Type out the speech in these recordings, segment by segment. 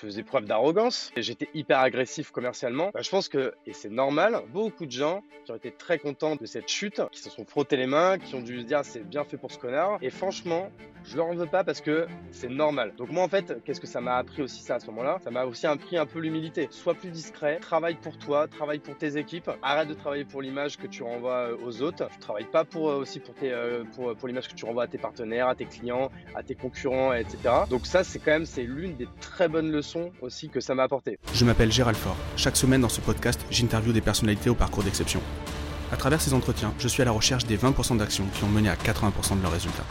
faisais preuve d'arrogance et j'étais hyper agressif commercialement. Bah, je pense que, et c'est normal, beaucoup de gens qui ont été très contents de cette chute, qui se sont frottés les mains, qui ont dû se dire c'est bien fait pour ce connard. Et franchement, je leur en veux pas parce que c'est normal. Donc moi en fait, qu'est-ce que ça m'a appris aussi ça à ce moment-là? Ça m'a aussi appris un peu l'humilité. Sois plus discret, travaille pour toi, travaille pour tes équipes, arrête de travailler pour l'image que tu renvoies euh, aux autres. Tu travailles pas pour euh, aussi pour tes euh, pour, pour l'image que tu renvoies à tes partenaires, à tes clients, à tes concurrents, etc. Donc ça c'est quand même c'est l'une des très bonnes leçons aussi que ça m'a apporté. Je m'appelle Gérald Fort. Chaque semaine dans ce podcast, j'interviewe des personnalités au parcours d'exception. À travers ces entretiens, je suis à la recherche des 20% d'actions qui ont mené à 80% de leurs résultats.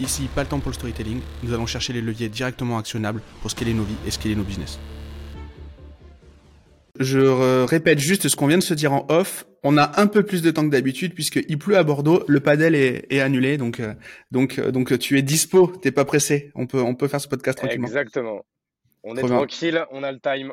Ici, pas le temps pour le storytelling, nous allons chercher les leviers directement actionnables pour scaler nos vies et scaler nos business. Je répète juste ce qu'on vient de se dire en off. On a un peu plus de temps que d'habitude puisqu'il pleut à Bordeaux, le padel est, annulé, donc euh, donc euh, donc tu es dispo, t'es pas pressé. On peut on peut faire ce podcast tranquillement. Exactement. On est tranquille, on a le time.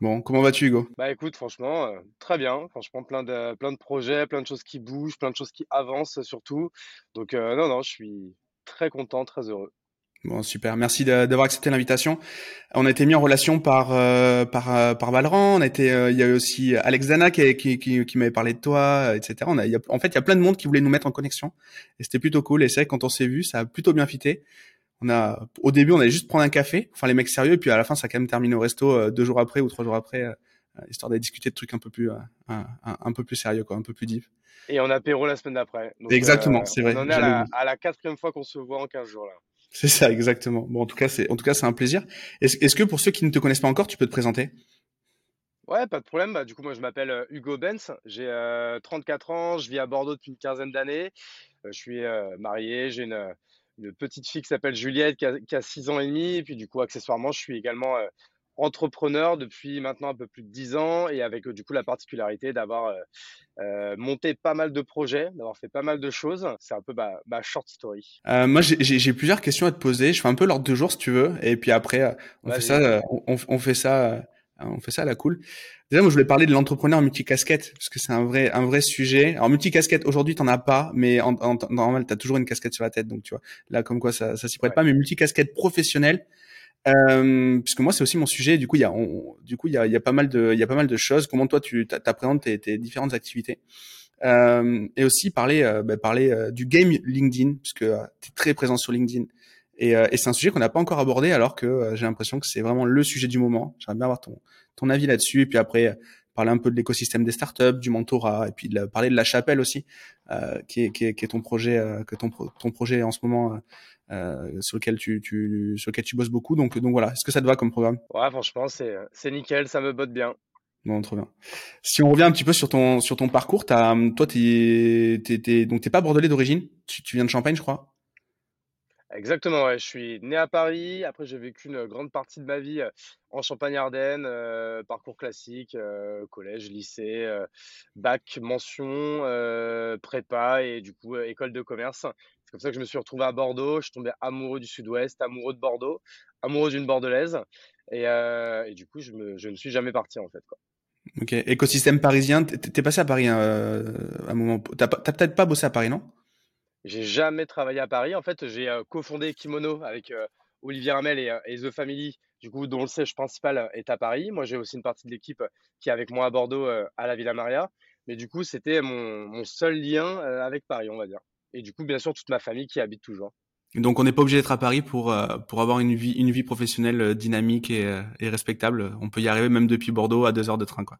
Bon, comment vas-tu Hugo? Bah écoute, franchement, euh, très bien. Franchement, plein de plein de projets, plein de choses qui bougent, plein de choses qui avancent surtout. Donc non non, je suis très content, très heureux. Bon, super. Merci d'avoir accepté l'invitation. On a été mis en relation par euh, par euh, par Valran. On a été, euh, il y a aussi Alex Dana qui qui, qui, m'avait parlé de toi, etc. On a, en fait, il y a plein de monde qui voulait nous mettre en connexion. Et c'était plutôt cool. Et c'est vrai quand on s'est vu, ça a plutôt bien fité. On a, au début, on allait juste prendre un café, enfin les mecs sérieux, et puis à la fin, ça a quand même terminé au resto deux jours après ou trois jours après, histoire d'aller discuter de trucs un peu plus un, un, peu plus sérieux, quoi, un peu plus deep. Et on a apéro la semaine d'après. Exactement, c'est vrai. On est à la, quatrième fois qu'on se voit en 15 jours là. C'est ça, exactement. Bon, en tout cas, c'est en tout cas, c'est un plaisir. Est-ce que pour ceux qui ne te connaissent pas encore, tu peux te présenter? Ouais, pas de problème. Bah, du coup, moi, je m'appelle euh, Hugo Benz. J'ai 34 euh, ans. Je vis à Bordeaux depuis une quinzaine d'années. Euh, je suis marié. J'ai une, petite fille qui s'appelle Juliette qui a, qui a, 6 ans et demi. Et puis, du coup, accessoirement, je suis également entrepreneur depuis maintenant un peu plus de 10 ans et avec du coup la particularité d'avoir euh, euh, monté pas mal de projets, d'avoir fait pas mal de choses. C'est un peu ma, ma short story. Euh, moi, j'ai plusieurs questions à te poser. Je fais un peu l'ordre de jour si tu veux, et puis après on fait ça, on, on, fait ça, on fait ça à la cool. Déjà, moi, je voulais parler de l'entrepreneur multicasquette parce que c'est un vrai, un vrai sujet. Alors multicasquette, aujourd'hui, t'en as pas, mais en, en normal, t'as toujours une casquette sur la tête, donc tu vois. Là, comme quoi, ça, ça s'y prête pas. Mais multicasquette professionnelle euh, puisque moi c'est aussi mon sujet. Du coup, il y a, du coup, il y a, y a pas mal de, il y a pas mal de choses. Comment toi tu t'appréhendes tes, tes différentes activités? Euh, et aussi parler, euh, bah, parler euh, du game LinkedIn, puisque euh, tu es très présent sur LinkedIn. Et, et c'est un sujet qu'on n'a pas encore abordé, alors que j'ai l'impression que c'est vraiment le sujet du moment. J'aimerais bien avoir ton, ton avis là-dessus, et puis après parler un peu de l'écosystème des startups, du mentorat, et puis de parler de la chapelle aussi, euh, qui, est, qui, est, qui, est, ton projet, que ton, ton projet en ce moment euh, sur lequel tu, tu, sur lequel tu bosses beaucoup. Donc, donc voilà, est-ce que ça te va comme programme? Ouais, franchement, c'est, c'est nickel, ça me botte bien. Bon, trop bien. Si on revient un petit peu sur ton, sur ton parcours, as, toi, t'es, t'es, t'es, donc t'es pas bordelais d'origine, tu, tu viens de Champagne, je crois? Exactement. Je suis né à Paris. Après, j'ai vécu une grande partie de ma vie en Champagne-Ardenne, parcours classique, collège, lycée, bac, mention, prépa et du coup école de commerce. C'est comme ça que je me suis retrouvé à Bordeaux. Je suis tombé amoureux du Sud-Ouest, amoureux de Bordeaux, amoureux d'une Bordelaise. Et, du coup, je, ne suis jamais parti en fait. Ok. Écosystème parisien, t'es passé à Paris hein, à un moment. T'as peut-être pas bossé à Paris, non? J'ai jamais travaillé à Paris. En fait, j'ai euh, cofondé Kimono avec euh, Olivier Ramel et, et, The Family, du coup, dont le siège principal est à Paris. Moi, j'ai aussi une partie de l'équipe qui est avec moi à Bordeaux, à la Villa Maria. Mais du coup, c'était mon, seul lien avec Paris, on va dire et du coup, bien sûr, toute ma famille qui habite toujours. Donc, on n'est pas obligé d'être à Paris pour euh, pour avoir une vie une vie professionnelle euh, dynamique et, euh, et, respectable. On peut y arriver même depuis Bordeaux à deux heures de train, quoi,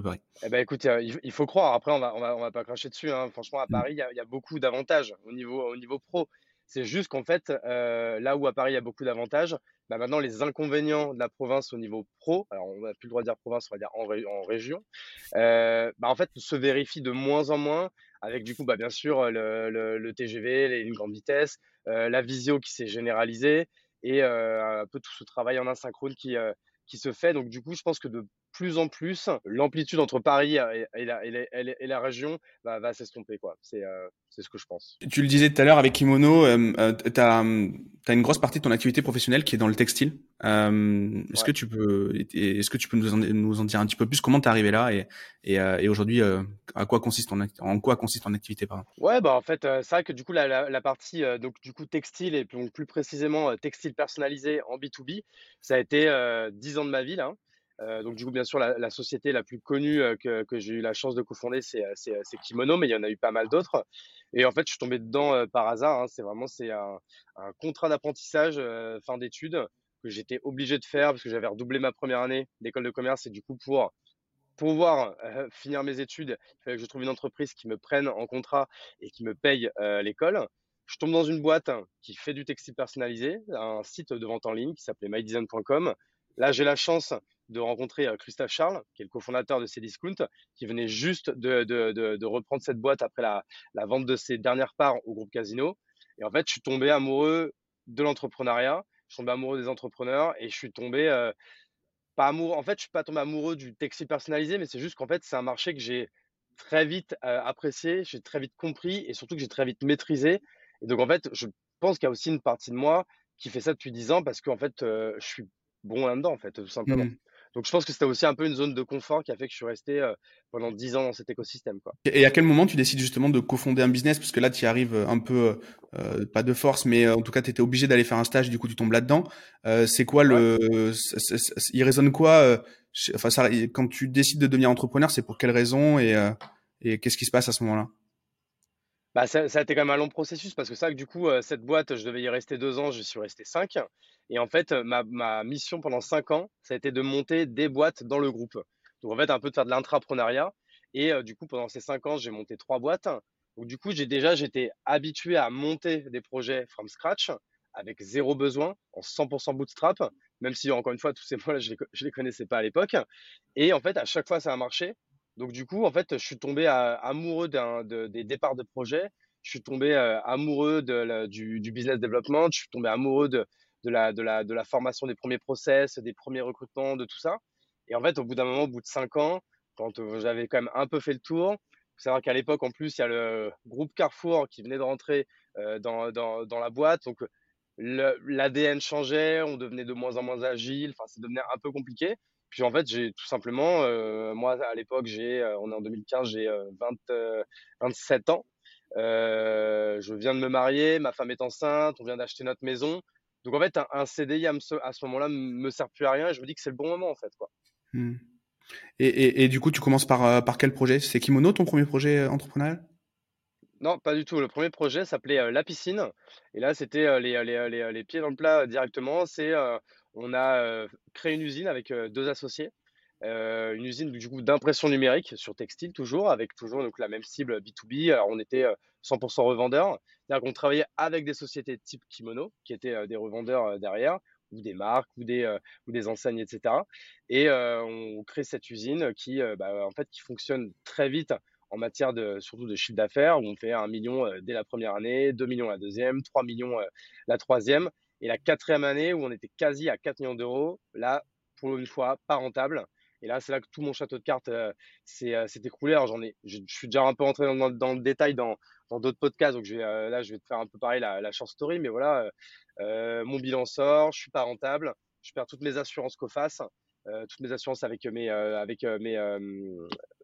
Paris. Eh ben, écoute, il faut croire. Après, on va on va, on va pas cracher dessus. Hein. Franchement, à. Paris, il y a, beaucoup d'avantages au niveau au niveau pro. C'est juste qu'en fait, euh, là où à Paris il y a beaucoup d'avantages, bah maintenant les inconvénients de la province au niveau pro, alors on n'a plus le droit de dire province, on va dire en, région, euh, bah en fait se vérifient de moins en moins avec du coup bah bien sûr le, le, TGV, les lignes grande vitesse, euh, la visio qui s'est généralisée et euh, un peu tout ce travail en asynchrone qui, euh, qui se fait. Donc du coup, je pense que de plus en plus, l'amplitude entre Paris et, la, région va, s'estomper. C'est ce que je pense. Tu le disais tout à l'heure avec Kimono, tu as, une grosse partie de ton activité professionnelle qui est dans le textile. est-ce que tu peux, est-ce que tu peux nous en, nous en, dire un petit peu plus? Comment tu es arrivé là et, et, aujourd'hui, à quoi consiste ton, en quoi consiste ton activité pardon? Ouais, bah en fait, c'est vrai que du coup la, la, partie donc du coup textile et plus, plus précisément textile personnalisé en B2B, ça a été 10 ans de ma vie là. Euh, donc du coup, bien sûr, la, société la plus connue euh, que, j'ai eu la chance de cofonder, c'est, c'est, Kimono, mais il y en a eu pas mal d'autres. Et en fait, je suis tombé dedans euh, par hasard. Hein. C'est vraiment c'est un, contrat d'apprentissage fin d'études que j'étais obligé de faire parce que j'avais redoublé ma première année d'école de commerce et du coup pour pouvoir finir mes études, il fallait que je trouve une entreprise qui me prenne en contrat et qui me paye l'école. Je tombe dans une boîte qui fait du textile personnalisé, un site de vente en ligne qui s'appelait mydesign.com. Là, j'ai la chance de rencontrer euh, Christophe Charles, qui est le cofondateur de Cdiscount, qui venait juste de, reprendre cette boîte après la, vente de ses dernières parts au groupe Casino. Et en fait, je suis tombé amoureux de l'entrepreneuriat, je suis tombé amoureux des entrepreneurs et je suis tombé, euh, pas amoureux, en fait, je suis pas tombé amoureux du textile personnalisé, mais c'est juste qu'en fait, c'est un marché que j'ai très vite euh, apprécié, j'ai très vite compris et surtout que j'ai très vite maîtrisé. Et donc, en fait, je pense qu'il y a aussi une partie de moi qui fait ça depuis 10 ans parce qu'en fait, je suis bon là-dedans, en fait, tout simplement. Mmh. Donc je pense que c'était aussi un peu une zone de confort qui a fait que je suis resté euh, pendant 10 ans dans cet écosystème. Quoi. Et à quel moment tu décides justement de cofonder un business? Parce que là, tu y arrives un peu, euh, pas de force, mais en tout cas, tu étais obligé d'aller faire un stage, du coup, tu tombes là-dedans. Euh, c'est quoi le... il résonne quoi Enfin, ça, quand tu décides de devenir entrepreneur, c'est pour quelle raison et, et qu'est-ce qui se passe à ce moment-là? Bah, ça, a été quand même un long processus parce que ça, du coup, cette boîte, je devais y rester deux ans, je suis resté cinq. Et en fait, ma, ma mission pendant cinq ans, ça a été de monter des boîtes dans le groupe. Donc en fait, un peu de faire de l'intrapreneuriat. Et du coup, pendant ces cinq ans, j'ai monté trois boîtes. Donc du coup, j'ai déjà, j'étais habitué à monter des projets from scratch avec zéro besoin, en 100% bootstrap, même si encore une fois, tous ces mots-là, je ne les, connaissais pas à l'époque. Et en fait, à chaque fois, ça a marché. Donc du coup, en fait, je suis tombé amoureux de, des départs de projet. Je suis tombé amoureux de, du, business development. Je suis tombé amoureux de, la, formation des premiers process, des premiers recrutements, de tout ça. Et en fait, au bout d'un moment, au bout de cinq ans, quand j'avais quand même un peu fait le tour, faut savoir qu'à l'époque, en plus, il y a le groupe Carrefour qui venait de rentrer dans, dans, dans, la boîte. Donc, l'ADN changeait, on devenait de moins en moins agile. Enfin, ça devenait un peu compliqué. Puis en fait, j'ai tout simplement, euh, moi à l'époque, j'ai, euh, on est en 2015, j'ai 27 euh, ans. je viens de me marier, ma femme est enceinte, on vient d'acheter notre maison. Donc en fait, un, CDI à, ce moment-là me sert plus à rien et je me dis que c'est le bon moment en fait. Quoi. Hmm. Et, et, du coup, tu commences par, par quel projet? C'est Kimono ton premier projet entrepreneurial? Non, pas du tout. Le premier projet s'appelait La Piscine. Et là, c'était les, les, les, les, pieds dans le plat directement. C'est on a créé une usine avec deux associés. une usine du coup d'impression numérique sur textile toujours avec toujours donc la même cible B2B alors on était 100% revendeurs. C'est-à-dire qu'on travaillait avec des sociétés type Kimono qui étaient des revendeurs derrière ou des marques ou des ou des enseignes etc et on crée cette usine qui bah, en fait qui fonctionne très vite en matière de surtout de chiffre d'affaires où on fait un million dès la première année 2 millions la deuxième 3 millions la troisième et la quatrième année où on était quasi à 4 millions d'euros, là, pour une fois, pas rentable. Et là, c'est là que tout mon château de cartes euh, euh, s'est écroulé. Alors, ai, je, suis déjà un peu rentré dans, le détail dans d'autres podcasts. Donc, euh, là, je vais te faire un peu pareil la, la short story. Mais voilà, mon bilan sort, je suis pas rentable. Je perds toutes mes assurances COFAS, toutes mes assurances avec mes, avec mes,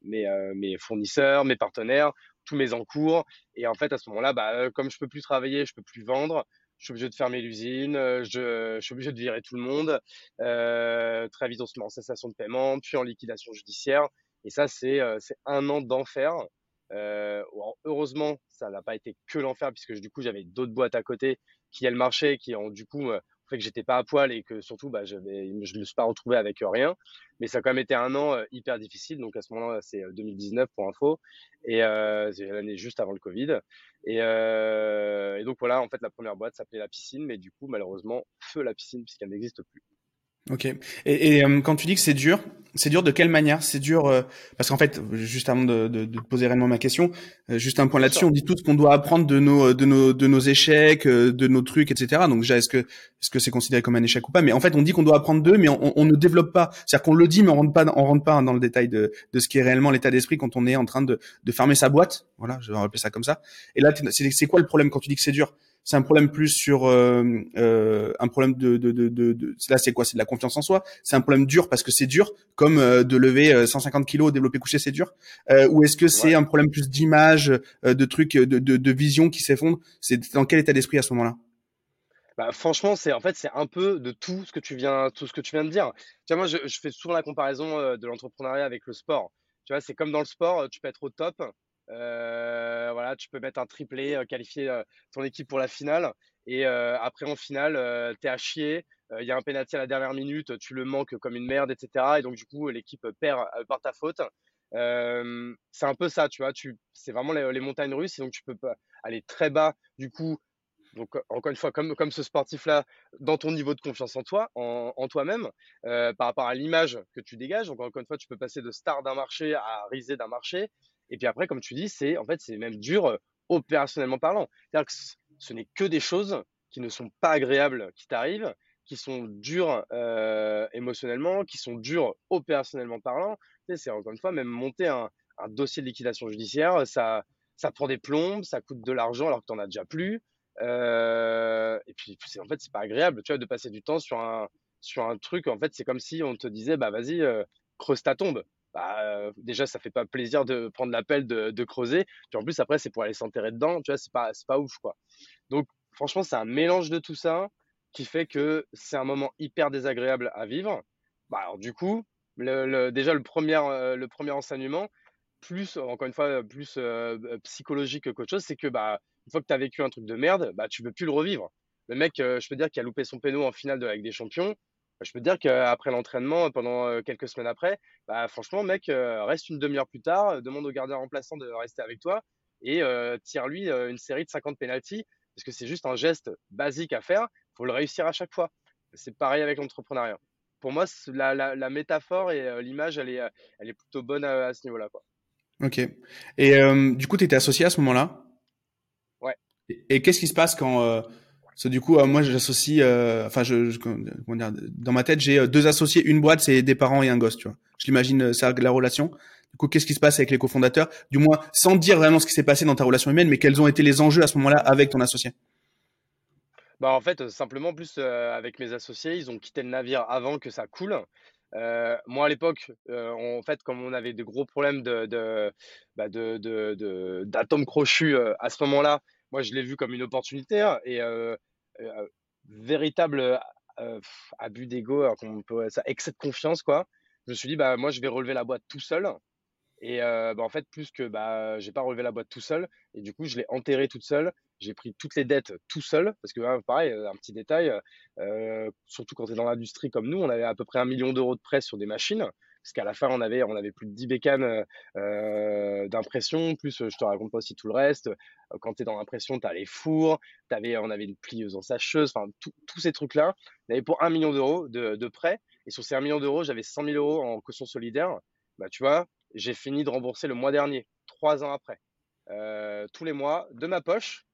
mes, mes fournisseurs, mes partenaires, tous mes encours. Et en fait, à ce moment-là, bah, comme je peux plus travailler, je peux plus vendre je suis obligé de fermer l'usine, euh, je, suis obligé de virer tout le monde. Euh, très vite, on se met en cessation de paiement, puis en liquidation judiciaire. Et ça, c'est euh, un an d'enfer. Heureusement, ça n'a pas été que l'enfer, puisque du coup, j'avais d'autres boîtes à côté qui elles marchaient, qui ont du coup que j'étais pas à poil et que surtout, bah, je ne suis pas retrouvé avec rien. Mais ça a quand même été un an hyper difficile. Donc à ce moment-là, c'est 2019 pour info. Et c'est l'année juste avant le Covid. Et, donc voilà, en fait, la première boîte s'appelait La Piscine. Mais du coup, malheureusement, feu la piscine, puisqu'elle n'existe plus. Ok. Et, et quand tu dis que c'est dur, c'est dur de quelle manière? C'est dur euh, parce qu'en fait, juste avant de, de, de, poser réellement ma question, euh, juste un point là-dessus, on dit tout ce qu'on doit apprendre de nos de nos de nos échecs, euh, de nos trucs, etc. Donc déjà, est-ce que est-ce que c'est considéré comme un échec ou pas? Mais en fait, on dit qu'on doit apprendre d'eux, mais on, on, ne développe pas. C'est-à-dire qu'on le dit, mais on rentre pas on rentre pas dans le détail de de ce qui est réellement l'état d'esprit quand on est en train de de fermer sa boîte. Voilà, je vais rappeler ça comme ça. Et là, c'est quoi le problème quand tu dis que c'est dur? C'est un problème plus sur euh, euh, un problème de, de, de, de, là c'est quoi? C'est de la confiance en soi. C'est un problème dur parce que c'est dur comme euh, de lever 150 kilos développer coucher c'est dur. Ou est-ce que c'est un problème plus d'image de trucs de, de, de vision qui s'effondre? C'est dans quel état d'esprit à ce moment-là? Bah, franchement, c'est en fait c'est un peu de tout ce que tu viens tout ce que tu viens de dire. Tu vois, moi, je, je fais souvent la comparaison de l'entrepreneuriat avec le sport. Tu vois, c'est comme dans le sport, tu peux être au top, voilà, tu peux mettre un triplé, euh, qualifier euh, ton équipe pour la finale. Et après, en finale, tu es à chier. Il y a un pénalty à la dernière minute, tu le manques comme une merde, etc. Et donc, du coup, l'équipe perd par ta faute. c'est un peu ça, tu vois. Tu, c'est vraiment les, montagnes russes. Et donc, tu peux aller très bas. Du coup, donc, encore une fois, comme, comme ce sportif-là, dans ton niveau de confiance en toi, en, en toi-même, par rapport à l'image que tu dégages. Donc, encore une fois, tu peux passer de star d'un marché à risée d'un marché. Et puis après, comme tu dis, c'est en fait c'est même dur euh, opérationnellement parlant. C'est-à-dire que ce n'est que des choses qui ne sont pas agréables qui t'arrivent, qui sont dures euh, émotionnellement, qui sont dures opérationnellement parlant. C'est encore une fois même monter un, dossier de liquidation judiciaire, ça ça prend des plombes, ça coûte de l'argent alors que tu n'en as déjà plus. Euh, et puis en fait c'est pas agréable, tu vois, de passer du temps sur un sur un truc. En fait, c'est comme si on te disait bah vas-y creuse ta tombe bah, euh, déjà ça fait pas plaisir de prendre l'appel de, de, creuser. Puis en plus après c'est pour aller s'enterrer dedans tu vois c'est pas c'est pas ouf quoi. Donc franchement c'est un mélange de tout ça qui fait que c'est un moment hyper désagréable à vivre. Bah alors du coup déjà le premier euh, le premier enseignement plus encore une fois plus euh, psychologique qu'autre chose c'est que bah une fois que tu as vécu un truc de merde bah tu veux plus le revivre. Le mec je peux dire qu'il a loupé son péno en finale de des Champions je peux te dire qu'après l'entraînement, pendant quelques semaines après, bah, franchement, mec, reste une demi-heure plus tard, demande au gardien remplaçant de rester avec toi et tire-lui une série de 50 pénalties parce que c'est juste un geste basique à faire. Il faut le réussir à chaque fois. C'est pareil avec l'entrepreneuriat. Pour moi, la, la, la métaphore et l'image, elle est, elle est plutôt bonne à, ce niveau-là. Ok. Et du coup, tu étais associé à ce moment-là? Ouais. Et, qu'est-ce qui se passe quand du coup, euh, moi, j'associe, euh, enfin, dans ma tête, j'ai euh, deux associés, une boîte, c'est des parents et un gosse, tu vois. Je l'imagine ça la relation. Du coup, qu'est-ce qui se passe avec les cofondateurs? Du moins, sans dire vraiment ce qui s'est passé dans ta relation humaine, mais quels ont été les enjeux à ce moment-là avec ton associé? Bah, en fait, simplement plus avec mes associés, ils ont quitté le navire avant que ça coule. moi, à l'époque, en fait, comme on avait de gros problèmes de, de, bah, de, d'atomes crochus à ce moment-là, moi, je l'ai vu comme une opportunité hein, et euh, véritable euh, abus d'ego, ça excès de confiance, quoi. Je me suis dit, bah, moi, je vais relever la boîte tout seul. Et euh, bah, en fait, plus que bah, j'ai pas relevé la boîte tout seul, et du coup, je l'ai enterré toute seule. J'ai pris toutes les dettes tout seul, parce que hein, pareil, un petit détail, surtout quand tu es dans l'industrie comme nous, on avait à peu près un million d'euros de prêts sur des machines parce qu'à la fin, on avait, plus de 10 bécanes euh, euh, d'impression, plus je te raconte pas aussi tout le reste. Quand tu es dans l'impression, tu as les fours, avais, on avait une plieuse en sacheuse, enfin, tous ces trucs-là. On avait pour 1 million d'euros de, prêt. Et sur ces 1 million d'euros, j'avais 100 000 euros en caution solidaire. Bah, tu vois, j'ai fini de rembourser le mois dernier, trois ans après. Euh, tous les mois, de ma poche,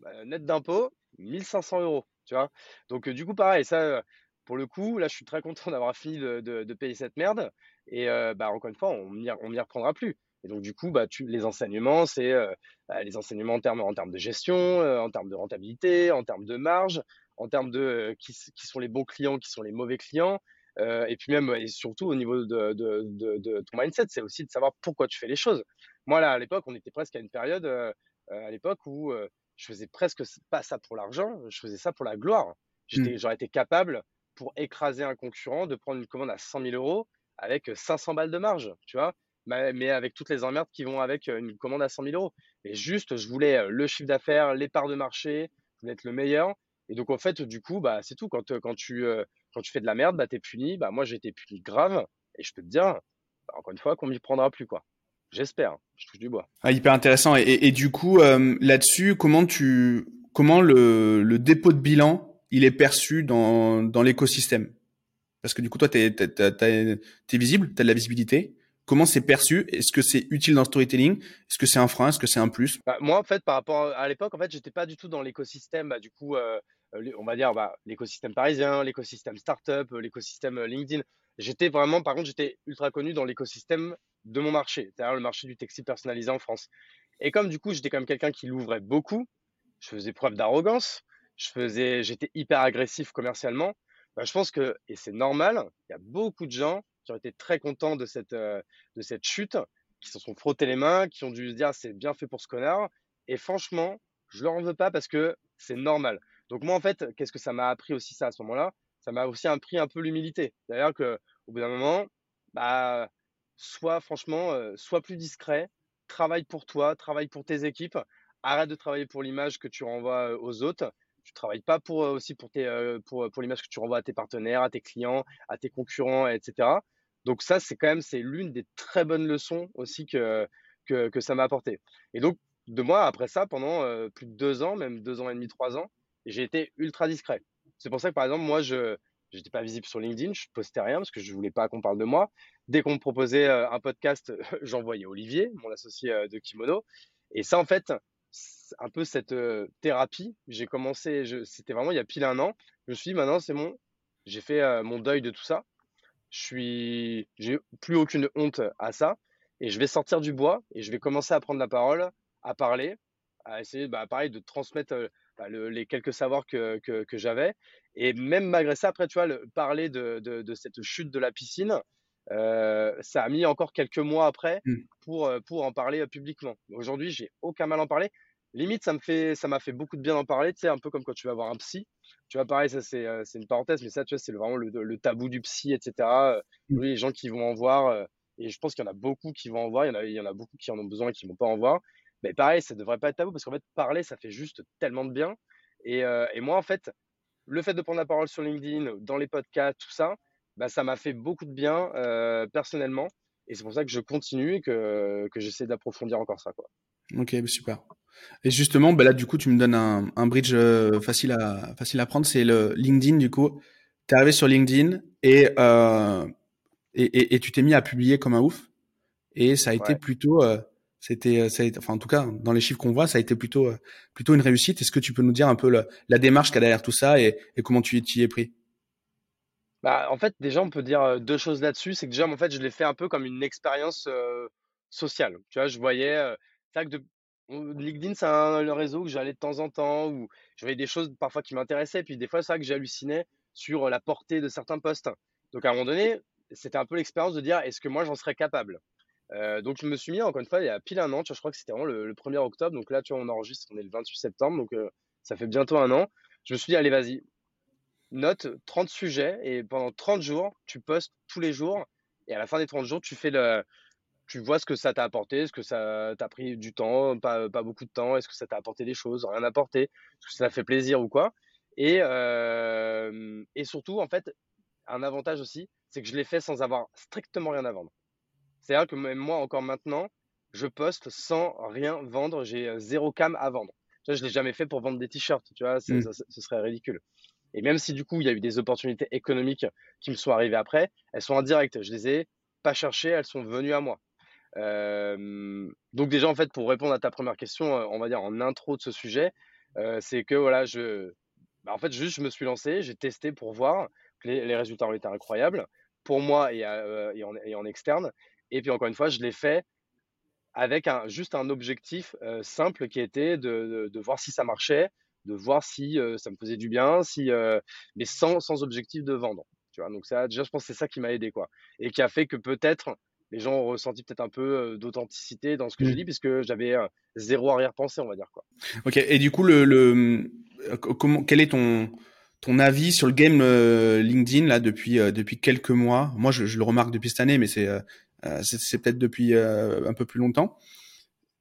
bah, net d'impôts, 1500 euros. Tu vois Donc, du coup, pareil, ça, pour le coup, là, je suis très content d'avoir fini de, payer cette merde. Et bah, encore une fois, on m'y reprendra plus. Et donc, du coup, bah, tu, les enseignements, c'est euh, bah, les enseignements en termes, en termes de gestion, euh, en termes de rentabilité, en termes de marge, en termes de qui, sont les bons clients, qui sont les mauvais clients. et puis même, et surtout au niveau de, de ton mindset, c'est aussi de savoir pourquoi tu fais les choses. Moi, là, à l'époque, on était presque à une période, à l'époque où je faisais presque pas ça pour l'argent, je faisais ça pour la gloire. Mmh. J'aurais été capable pour écraser un concurrent, de prendre une commande à 100 000 euros avec 500 balles de marge, tu vois, mais avec toutes les emmerdes qui vont avec une commande à 100 000 euros. Mais juste, je voulais le chiffre d'affaires, les parts de marché, je voulais être le meilleur. Et donc, en fait, du coup, bah, c'est tout. Quand, tu, quand tu fais de la merde, bah, tu es puni. Bah, moi, j'ai été puni grave. Et je peux te dire, bah, encore une fois, qu'on m'y prendra plus, quoi. J'espère. Hein. Je touche du bois. Ah, hyper intéressant. Et, du coup, là-dessus, comment tu, comment le, le dépôt de bilan il est perçu dans, dans l'écosystème? Parce que du coup, toi, tu es, visible, tu as de la visibilité. Comment c'est perçu? Est-ce que c'est utile dans le storytelling? Est-ce que c'est un frein? Est-ce que c'est un plus? Bah, Moi, en fait, par rapport à l'époque, en fait, j'étais pas du tout dans l'écosystème. Bah, du coup, euh, on va dire bah, l'écosystème parisien, l'écosystème startup, euh, l'écosystème euh, LinkedIn. J'étais vraiment, par contre, j'étais ultra connu dans l'écosystème de mon marché, c'est-à-dire le marché du textile personnalisé en France. Et comme du coup, j'étais quand même quelqu'un qui l'ouvrait beaucoup, je faisais preuve d'arrogance, j'étais hyper agressif commercialement. Bah, je pense que, et c'est normal, il y a beaucoup de gens qui ont été très contents de cette, euh, de cette chute, qui se sont frottés les mains, qui ont dû se dire c'est bien fait pour ce connard. Et franchement, je leur en veux pas parce que c'est normal. Donc moi, en fait, qu'est-ce que ça m'a appris aussi ça à ce moment-là? Ça m'a aussi appris un peu l'humilité. C'est-à-dire qu'au bout d'un moment, bah, sois franchement, euh, plus discret, travaille pour toi, travaille pour tes équipes, arrête de travailler pour l'image que tu renvoies euh, aux autres. Tu travailles pas pour euh, aussi pour tes pour, pour l'image que tu renvoies à tes partenaires, à tes clients, à tes concurrents, etc. Donc ça, c'est quand même c'est l'une des très bonnes leçons aussi que que, que ça m'a apporté. Et donc de moi après ça, pendant plus de deux ans, même deux ans et demi, trois ans, j'ai été ultra discret. C'est pour ça que par exemple moi je n'étais pas visible sur LinkedIn, je postais rien parce que je voulais pas qu'on parle de moi. Dès qu'on me proposait un podcast, j'envoyais Olivier, mon associé de Kimono. Et ça, en fait, un peu cette thérapie, j'ai commencé, c'était vraiment il y a pile un an. Je me suis dit, maintenant, c'est bon, j'ai fait mon deuil de tout ça. Je suis, j'ai plus aucune honte à ça. Et je vais sortir du bois et je vais commencer à prendre la parole, à parler, à essayer, bah, pareil, de transmettre bah, les quelques savoirs que, que, j'avais. Et même malgré ça, après, tu vois, le, parler de, de, cette chute de la piscine, euh, ça a mis encore quelques mois après mmh. pour, euh, pour en parler euh, publiquement. Aujourd'hui, j'ai aucun mal à en parler. Limite, ça me fait, ça m'a fait beaucoup de bien d'en parler. Tu sais, un peu comme quand tu vas voir un psy. Tu vois, pareil, ça c'est, une parenthèse, mais ça, tu vois, c'est vraiment le, tabou du psy, etc. Mmh. les gens qui vont en voir, et je pense qu'il y en a beaucoup qui vont en voir. Il y en a, il y en a beaucoup qui en ont besoin et qui vont pas en voir. Mais pareil, ça devrait pas être tabou parce qu'en fait, parler, ça fait juste tellement de bien. Et, et moi, en fait, le fait de prendre la parole sur LinkedIn, dans les podcasts, tout ça, bah, ça m'a fait beaucoup de bien euh, personnellement. Et c'est pour ça que je continue et que, que j'essaie d'approfondir encore ça. Quoi. Ok, bah, super. Et justement, bah là, du coup, tu me donnes un, un bridge euh, facile à, facile à prendre. C'est le LinkedIn, du coup. Tu es arrivé sur LinkedIn et, euh, et, et, et, tu t'es mis à publier comme un ouf. Et ça a été plutôt, euh, c'était, enfin, en tout cas, dans les chiffres qu'on voit, ça a été plutôt, euh, plutôt une réussite. Est-ce que tu peux nous dire un peu la, la démarche qu'il y a derrière tout ça et, et comment tu y es pris? Bah, en fait, déjà, on peut dire deux choses là-dessus. C'est que déjà, en fait, je l'ai fait un peu comme une expérience sociale. Tu vois, je voyais, que de, LinkedIn, c'est un réseau que j'allais de temps en temps, où je voyais des choses parfois qui m'intéressaient, puis des fois, c'est vrai que j'hallucinais sur la portée de certains posts. Donc, à un moment donné, c'était un peu l'expérience de dire, est-ce que moi, j'en serais capable? Donc, je me suis mis, encore une fois, il y a pile un an, tu vois, je crois que c'était le, 1er octobre. Donc là, tu vois, on enregistre, on est le 28 septembre, donc ça fait bientôt un an. Je me suis dit, allez, vas-y, note 30 sujets et pendant 30 jours, tu postes tous les jours. Et à la fin des 30 jours, tu fais le, tu vois ce que ça t'a apporté, est-ce que ça t'a pris du temps, pas, pas beaucoup de temps, est-ce que ça t'a apporté des choses, rien apporté, est-ce que ça t'a fait plaisir ou quoi. Et, euh, et surtout, en fait, un avantage aussi, c'est que je l'ai fait sans avoir strictement rien à vendre. C'est-à-dire que même moi, encore maintenant, je poste sans rien vendre, j'ai euh, zéro cam à vendre. Je l'ai jamais fait pour vendre des t-shirts, tu vois, mmh. ce serait ridicule. Et même si du coup, il y a eu des opportunités économiques qui me sont arrivées après, elles sont indirectes. Je les ai pas cherchées, elles sont venues à moi. Euh, donc déjà, en fait, pour répondre à ta première question, euh, on va dire en intro de ce sujet, euh, c'est que voilà, je, bah, en fait, juste je me suis lancé, j'ai testé pour voir que les, résultats ont été incroyables pour moi et, et, en, externe. Et puis encore une fois, je l'ai fait avec juste un objectif simple qui était de, voir si ça marchait, de voir si ça me faisait du bien, si, mais sans, sans objectif de vendre. Tu vois, donc ça, déjà, je pense que c'est ça qui m'a aidé, quoi. Et qui a fait que peut-être les gens ont ressenti peut-être un peu d'authenticité dans ce que je mmh. dis, puisque j'avais zéro arrière-pensée, on va dire, quoi. Ok, et du coup, le, le, comment, quel est ton, ton avis sur le game LinkedIn là depuis depuis quelques mois? Moi, je, je, le remarque depuis cette année, mais c'est c'est peut-être depuis un peu plus longtemps.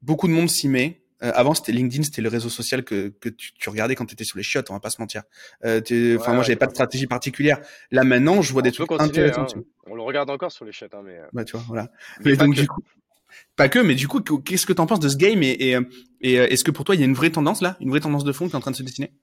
Beaucoup de monde s'y met. Euh, avant, c'était LinkedIn, c'était le réseau social que, que tu, tu regardais quand tu étais sur les chiottes, on va pas se mentir. Euh, enfin, moi, j'avais pas de stratégie particulière. Là, maintenant, je vois des trucs intéressants. Hein. On le regarde encore sur les chiottes, hein, mais. Euh, bah, tu vois, voilà. Mais, donc, du coup, pas que, mais du coup, qu'est-ce que tu en penses de ce game et, et, et est-ce que pour toi, il y a une vraie tendance là, une vraie tendance de fond qui est en train de se dessiner?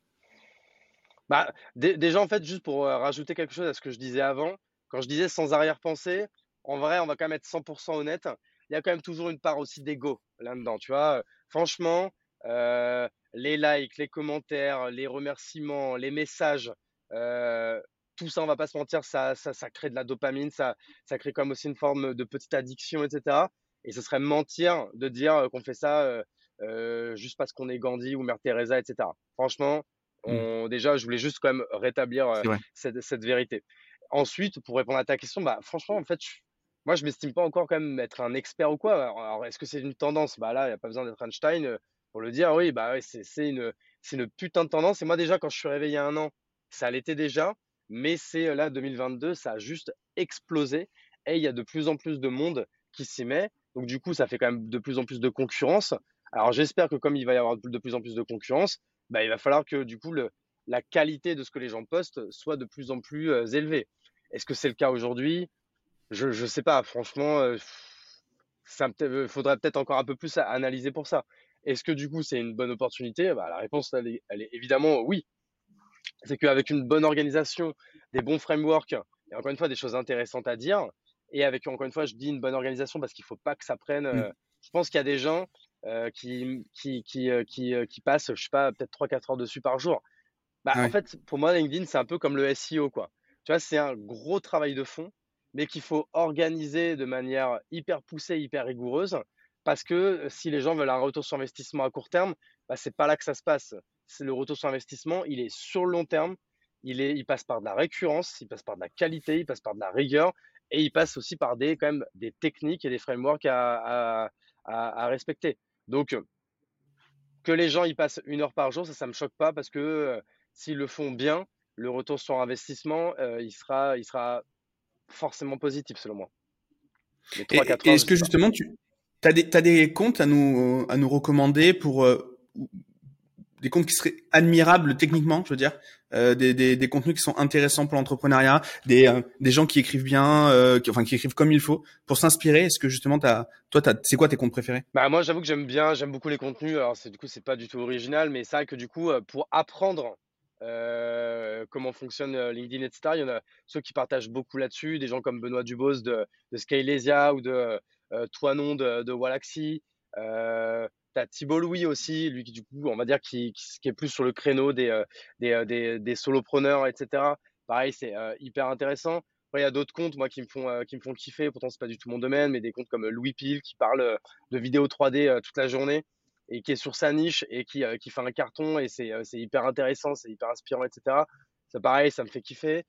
Bah, déjà, en fait, juste pour rajouter quelque chose à ce que je disais avant, quand je disais sans arrière-pensée, en vrai, on va quand même être 100% honnête. Il y a quand même toujours une part aussi d'ego là-dedans, tu vois? Franchement, euh, les likes, les commentaires, les remerciements, les messages, euh, tout ça, on va pas se mentir, ça, ça, ça crée de la dopamine, ça, ça crée comme aussi une forme de petite addiction, etc. Et ce serait mentir de dire qu'on fait ça euh, juste parce qu'on est Gandhi ou Mère Teresa, etc. Franchement, mmh. on, déjà, je voulais juste quand même rétablir cette, cette, vérité. Ensuite, pour répondre à ta question, bah, franchement, en fait, moi, je m'estime pas encore quand même être un expert ou quoi. Alors, est-ce que c'est une tendance? Bah là, il n'y a pas besoin d'être Einstein pour le dire. Oui, bah c'est une, une putain de tendance. Et moi, déjà, quand je suis réveillé il y a un an, ça l'était déjà. Mais c'est là, 2022, ça a juste explosé. Et il y a de plus en plus de monde qui s'y met. Donc, du coup, ça fait quand même de plus en plus de concurrence. Alors, j'espère que comme il va y avoir de plus en plus de concurrence, bah, il va falloir que, du coup, la qualité de ce que les gens postent soit de plus en plus euh, élevée. Est-ce que c'est le cas aujourd'hui? Je ne sais pas. Franchement, euh, ça faudrait peut-être encore un peu plus analyser pour ça. Est-ce que du coup c'est une bonne opportunité? Bah, La réponse elle est, elle est, évidemment oui. C'est qu'avec une bonne organisation, des bons frameworks, et encore une fois des choses intéressantes à dire, et avec encore une fois je dis une bonne organisation parce qu'il ne faut pas que ça prenne. Mmh. Euh, je pense qu'il y a des gens euh, qui, qui, qui, euh, qui, qui, passent, je sais pas, peut-être 3-4 heures dessus par jour. Bah, En fait, pour moi, LinkedIn, c'est un peu comme le SEO. Quoi. Tu vois, c'est un gros travail de fond, mais qu'il faut organiser de manière hyper poussée, hyper rigoureuse parce que si les gens veulent un retour sur investissement à court terme, bah, c'est pas là que ça se passe. C'est le retour sur investissement, il est sur le long terme, il, est, il passe par de la récurrence, il passe par de la qualité, il passe par de la rigueur et il passe aussi par des, quand même, des techniques et des frameworks à, à, respecter. Donc, que les gens y passent une heure par jour, ça, ça me choque pas parce que s'ils le font bien, le retour sur investissement, il, sera, il sera forcément positif selon moi. Est-ce que justement, tu, des, as des comptes à nous, à nous recommander pour euh, des comptes qui seraient admirables techniquement, je veux dire, euh, des, des, des, contenus qui sont intéressants pour l'entrepreneuriat, des, euh, des gens qui écrivent bien, euh, qui, enfin qui écrivent comme il faut, pour s'inspirer? Est-ce que justement, as, toi, as, c'est quoi tes comptes préférés? Bah moi, j'avoue que j'aime bien, j'aime beaucoup les contenus. Alors c'est du coup, c'est pas du tout original, mais c'est vrai que du coup, pour apprendre euh, comment fonctionne LinkedIn, etc. Il y en a ceux qui partagent beaucoup là-dessus, des gens comme Benoît Dubos de, de Scalesia ou de euh, Toinon de, de. Euh, T'as Thibault Louis aussi, lui qui du coup, on va dire, qui, est plus sur le créneau des, euh, des, euh, des, des solopreneurs, etc. Pareil, c'est hyper intéressant. Après, il y a d'autres comptes, moi, qui me font, qui me font kiffer. Pourtant, c'est pas du tout mon domaine, mais des comptes comme Louis Pile qui parle de vidéo 3D toute la journée et qui est sur sa niche et qui, qui fait un carton et c'est hyper intéressant, c'est hyper inspirant, etc. Ça, pareil, ça me fait kiffer.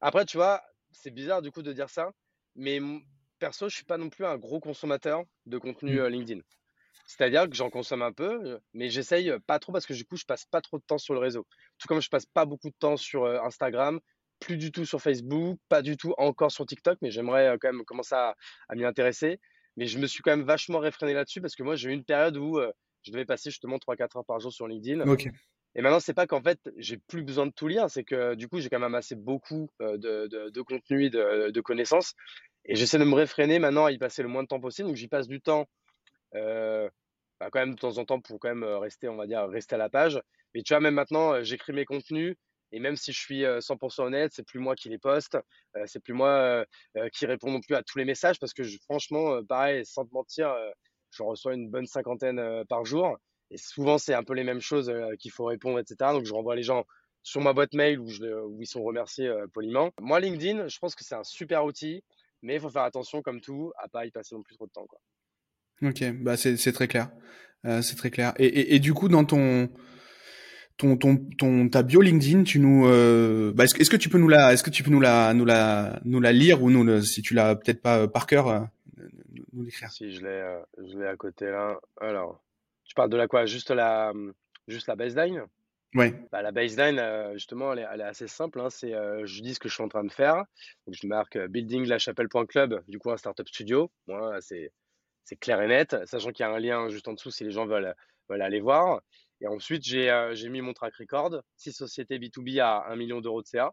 Après, tu vois, c'est bizarre du coup de dire ça, mais perso, je suis pas non plus un gros consommateur de contenu mmh. LinkedIn. C'est-à-dire que j'en consomme un peu, mais j'essaye pas trop parce que du coup, je passe pas trop de temps sur le réseau. Tout comme je passe pas beaucoup de temps sur Instagram, plus du tout sur Facebook, pas du tout encore sur TikTok, mais j'aimerais quand même commencer à, m'y intéresser. Mais je me suis quand même vachement réfréné là-dessus parce que moi, j'ai eu une période où je devais passer justement 3-4 heures par jour sur LinkedIn. Et maintenant, c'est pas qu'en fait, j'ai plus besoin de tout lire, c'est que du coup, j'ai quand même amassé beaucoup de, de, de contenu et de, de connaissances. Et j'essaie de me réfréner maintenant à y passer le moins de temps possible. Donc, j'y passe du temps, euh, bah, quand même de temps en temps pour quand même rester, on va dire, rester à la page. Mais tu vois, même maintenant, j'écris mes contenus. Et même si je suis 100% honnête, c'est plus moi qui les poste, c'est plus moi qui réponds non plus à tous les messages parce que franchement, pareil, sans te mentir, je reçois une bonne cinquantaine par jour. Et souvent, c'est un peu les mêmes choses qu'il faut répondre, etc. Donc, je renvoie les gens sur ma boîte mail où, ils sont remerciés poliment. Moi, LinkedIn, je pense que c'est un super outil, mais il faut faire attention, comme tout, à pas y passer non plus trop de temps. Quoi. Ok, bah c'est très clair. C'est très clair. Et, du coup, dans ton, ton, ton, ton, ta bio LinkedIn, tu nous, euh, bah, est-ce, est que tu peux nous la, est-ce que tu peux nous la, nous la, nous la lire ou nous, si tu l'as peut-être pas par cœur, nous l'écrire? Si je l'ai, je l'ai à côté là. Alors, tu parles de la quoi? Juste la, juste la baseline? Ouais. Bah, la baseline, euh, justement, elle est, elle est assez simple. Hein. C'est, euh, je dis ce que je suis en train de faire. Donc, je marque euh, buildinglachapelle.club, du coup, un startup studio. Moi, c'est, c'est clair et net, sachant qu'il y a un lien juste en dessous si les gens veulent, veulent aller voir. Et ensuite, j'ai, j'ai mis mon track record, six sociétés B2B à 1 million d'euros de CA.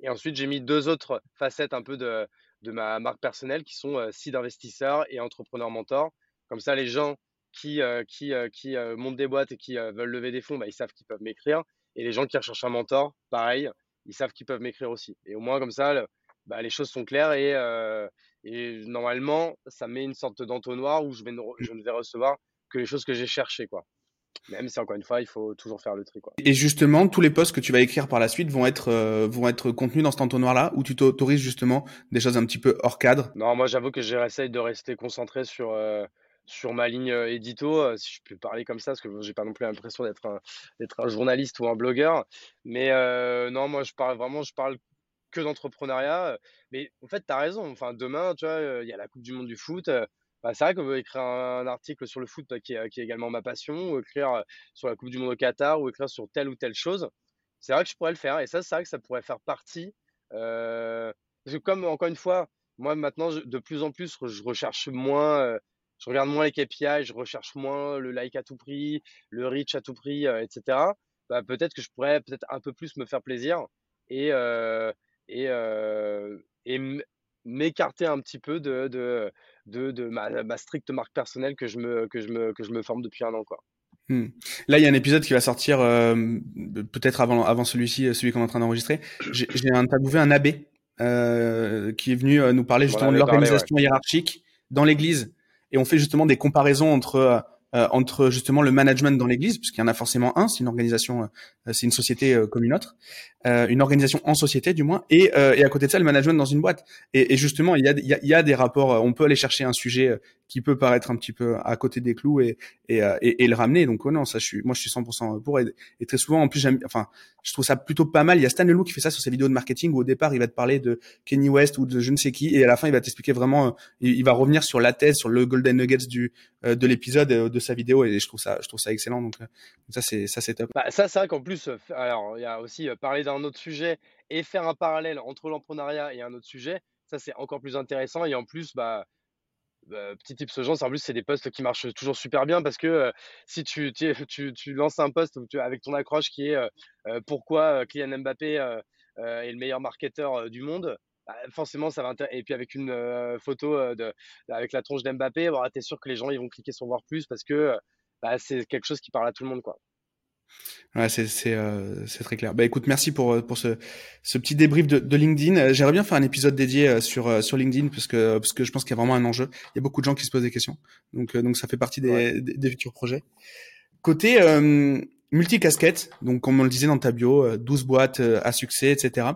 Et ensuite, j'ai mis deux autres facettes un peu de, de ma marque personnelle qui sont site investisseur et entrepreneur mentor. Comme ça, les gens qui, euh, qui, euh, qui euh, montent des boîtes et qui veulent lever des fonds, bah, ils savent qu'ils peuvent m'écrire. Et les gens qui recherchent un mentor, pareil, ils savent qu'ils peuvent m'écrire aussi. Et au moins, comme ça, bah, les choses sont claires et, et normalement, ça met une sorte d'entonnoir où je, vais je ne vais recevoir que les choses que j'ai cherchées, quoi. Même si encore une fois, il faut toujours faire le tri. Quoi. Et justement, tous les posts que tu vas écrire par la suite vont être vont être contenus dans cet entonnoir-là, où tu t'autorises justement des choses un petit peu hors cadre? Non, moi j'avoue que j'essaye de rester concentré sur sur ma ligne édito, si je peux parler comme ça, parce que j'ai pas non plus l'impression d'être un, d'être un journaliste ou un blogueur. Mais non, moi je parle vraiment, je parle que d'entrepreneuriat. Mais en fait, tu as raison. Enfin, demain, tu vois, il y a la Coupe du Monde du foot. Bah, c'est vrai veut écrire un, article sur le foot qui, est, qui, est, également ma passion, ou écrire sur la Coupe du Monde au Qatar, ou écrire sur telle ou telle chose. C'est vrai que je pourrais le faire. Et ça, c'est vrai que ça pourrait faire partie. que comme, encore une fois, moi maintenant, de plus en plus, je recherche moins je regarde moins les KPI, je recherche moins le like à tout prix, le reach à tout prix, euh, etc. Bah, peut-être que je pourrais peut-être un peu plus me faire plaisir et, euh, et, euh, et m'écarter un petit peu de, de, de, de ma, ma, stricte marque personnelle que je me, que je me, que je me forme depuis un an. Quoi. Hmm. Là, il y a un épisode qui va sortir peut-être avant, avant celui-ci, celui qu'on est en train d'enregistrer. J'ai interviewé un abbé euh, qui est venu nous parler justement de l'organisation hiérarchique dans l'Église et on fait justement des comparaisons entre euh, euh, entre justement le management dans l'Église, puisqu'il y en a forcément un, c'est une organisation, euh, c'est une société comme une autre, une organisation en société du moins, et, et à côté de ça le management dans une boîte. Et, et justement, il y a, il y, a, il y a des rapports, on peut aller chercher un sujet qui peut paraître un petit peu à côté des clous et et, et, le ramener. Donc oh non, ça je suis, moi je suis 100% pour. Et, très souvent, en plus, j'aime, enfin, je trouve ça plutôt pas mal. Il y a Stan Leloup qui fait ça sur ses vidéos de marketing où au départ il va te parler de Kenny West ou de je ne sais qui, et à la fin il va t'expliquer vraiment, il, va revenir sur la thèse, sur le golden nuggets du de l'épisode de sa vidéo, et je trouve ça, je trouve ça excellent. Donc ça c'est ça c'est top. Bah, ça c'est vrai qu'en plus, alors il y a aussi parler d'un autre sujet et faire un parallèle entre l'entrepreneuriat et un autre sujet, ça c'est encore plus intéressant et en plus bah bah, petit tips aux gens, en plus, c'est des posts qui marchent toujours super bien parce que si tu, tu, tu, lances un post avec ton accroche qui est pourquoi Kylian Mbappé est le meilleur marketeur du monde, bah, forcément, ça va Et puis avec une photo de, avec la tronche d'Mbappé, bah, tu es sûr que les gens ils vont cliquer sur voir plus parce que bah, c'est quelque chose qui parle à tout le monde. quoi. Ouais, c'est euh, très clair. Bah écoute, merci pour pour ce ce petit débrief de, de LinkedIn. J'aimerais bien faire un épisode dédié sur sur LinkedIn parce que parce que je pense qu'il y a vraiment un enjeu. Il y a beaucoup de gens qui se posent des questions, donc donc ça fait partie des des, futurs projets. Côté multi-casquette, donc comme on le disait dans ta bio, 12 boîtes à succès, etc.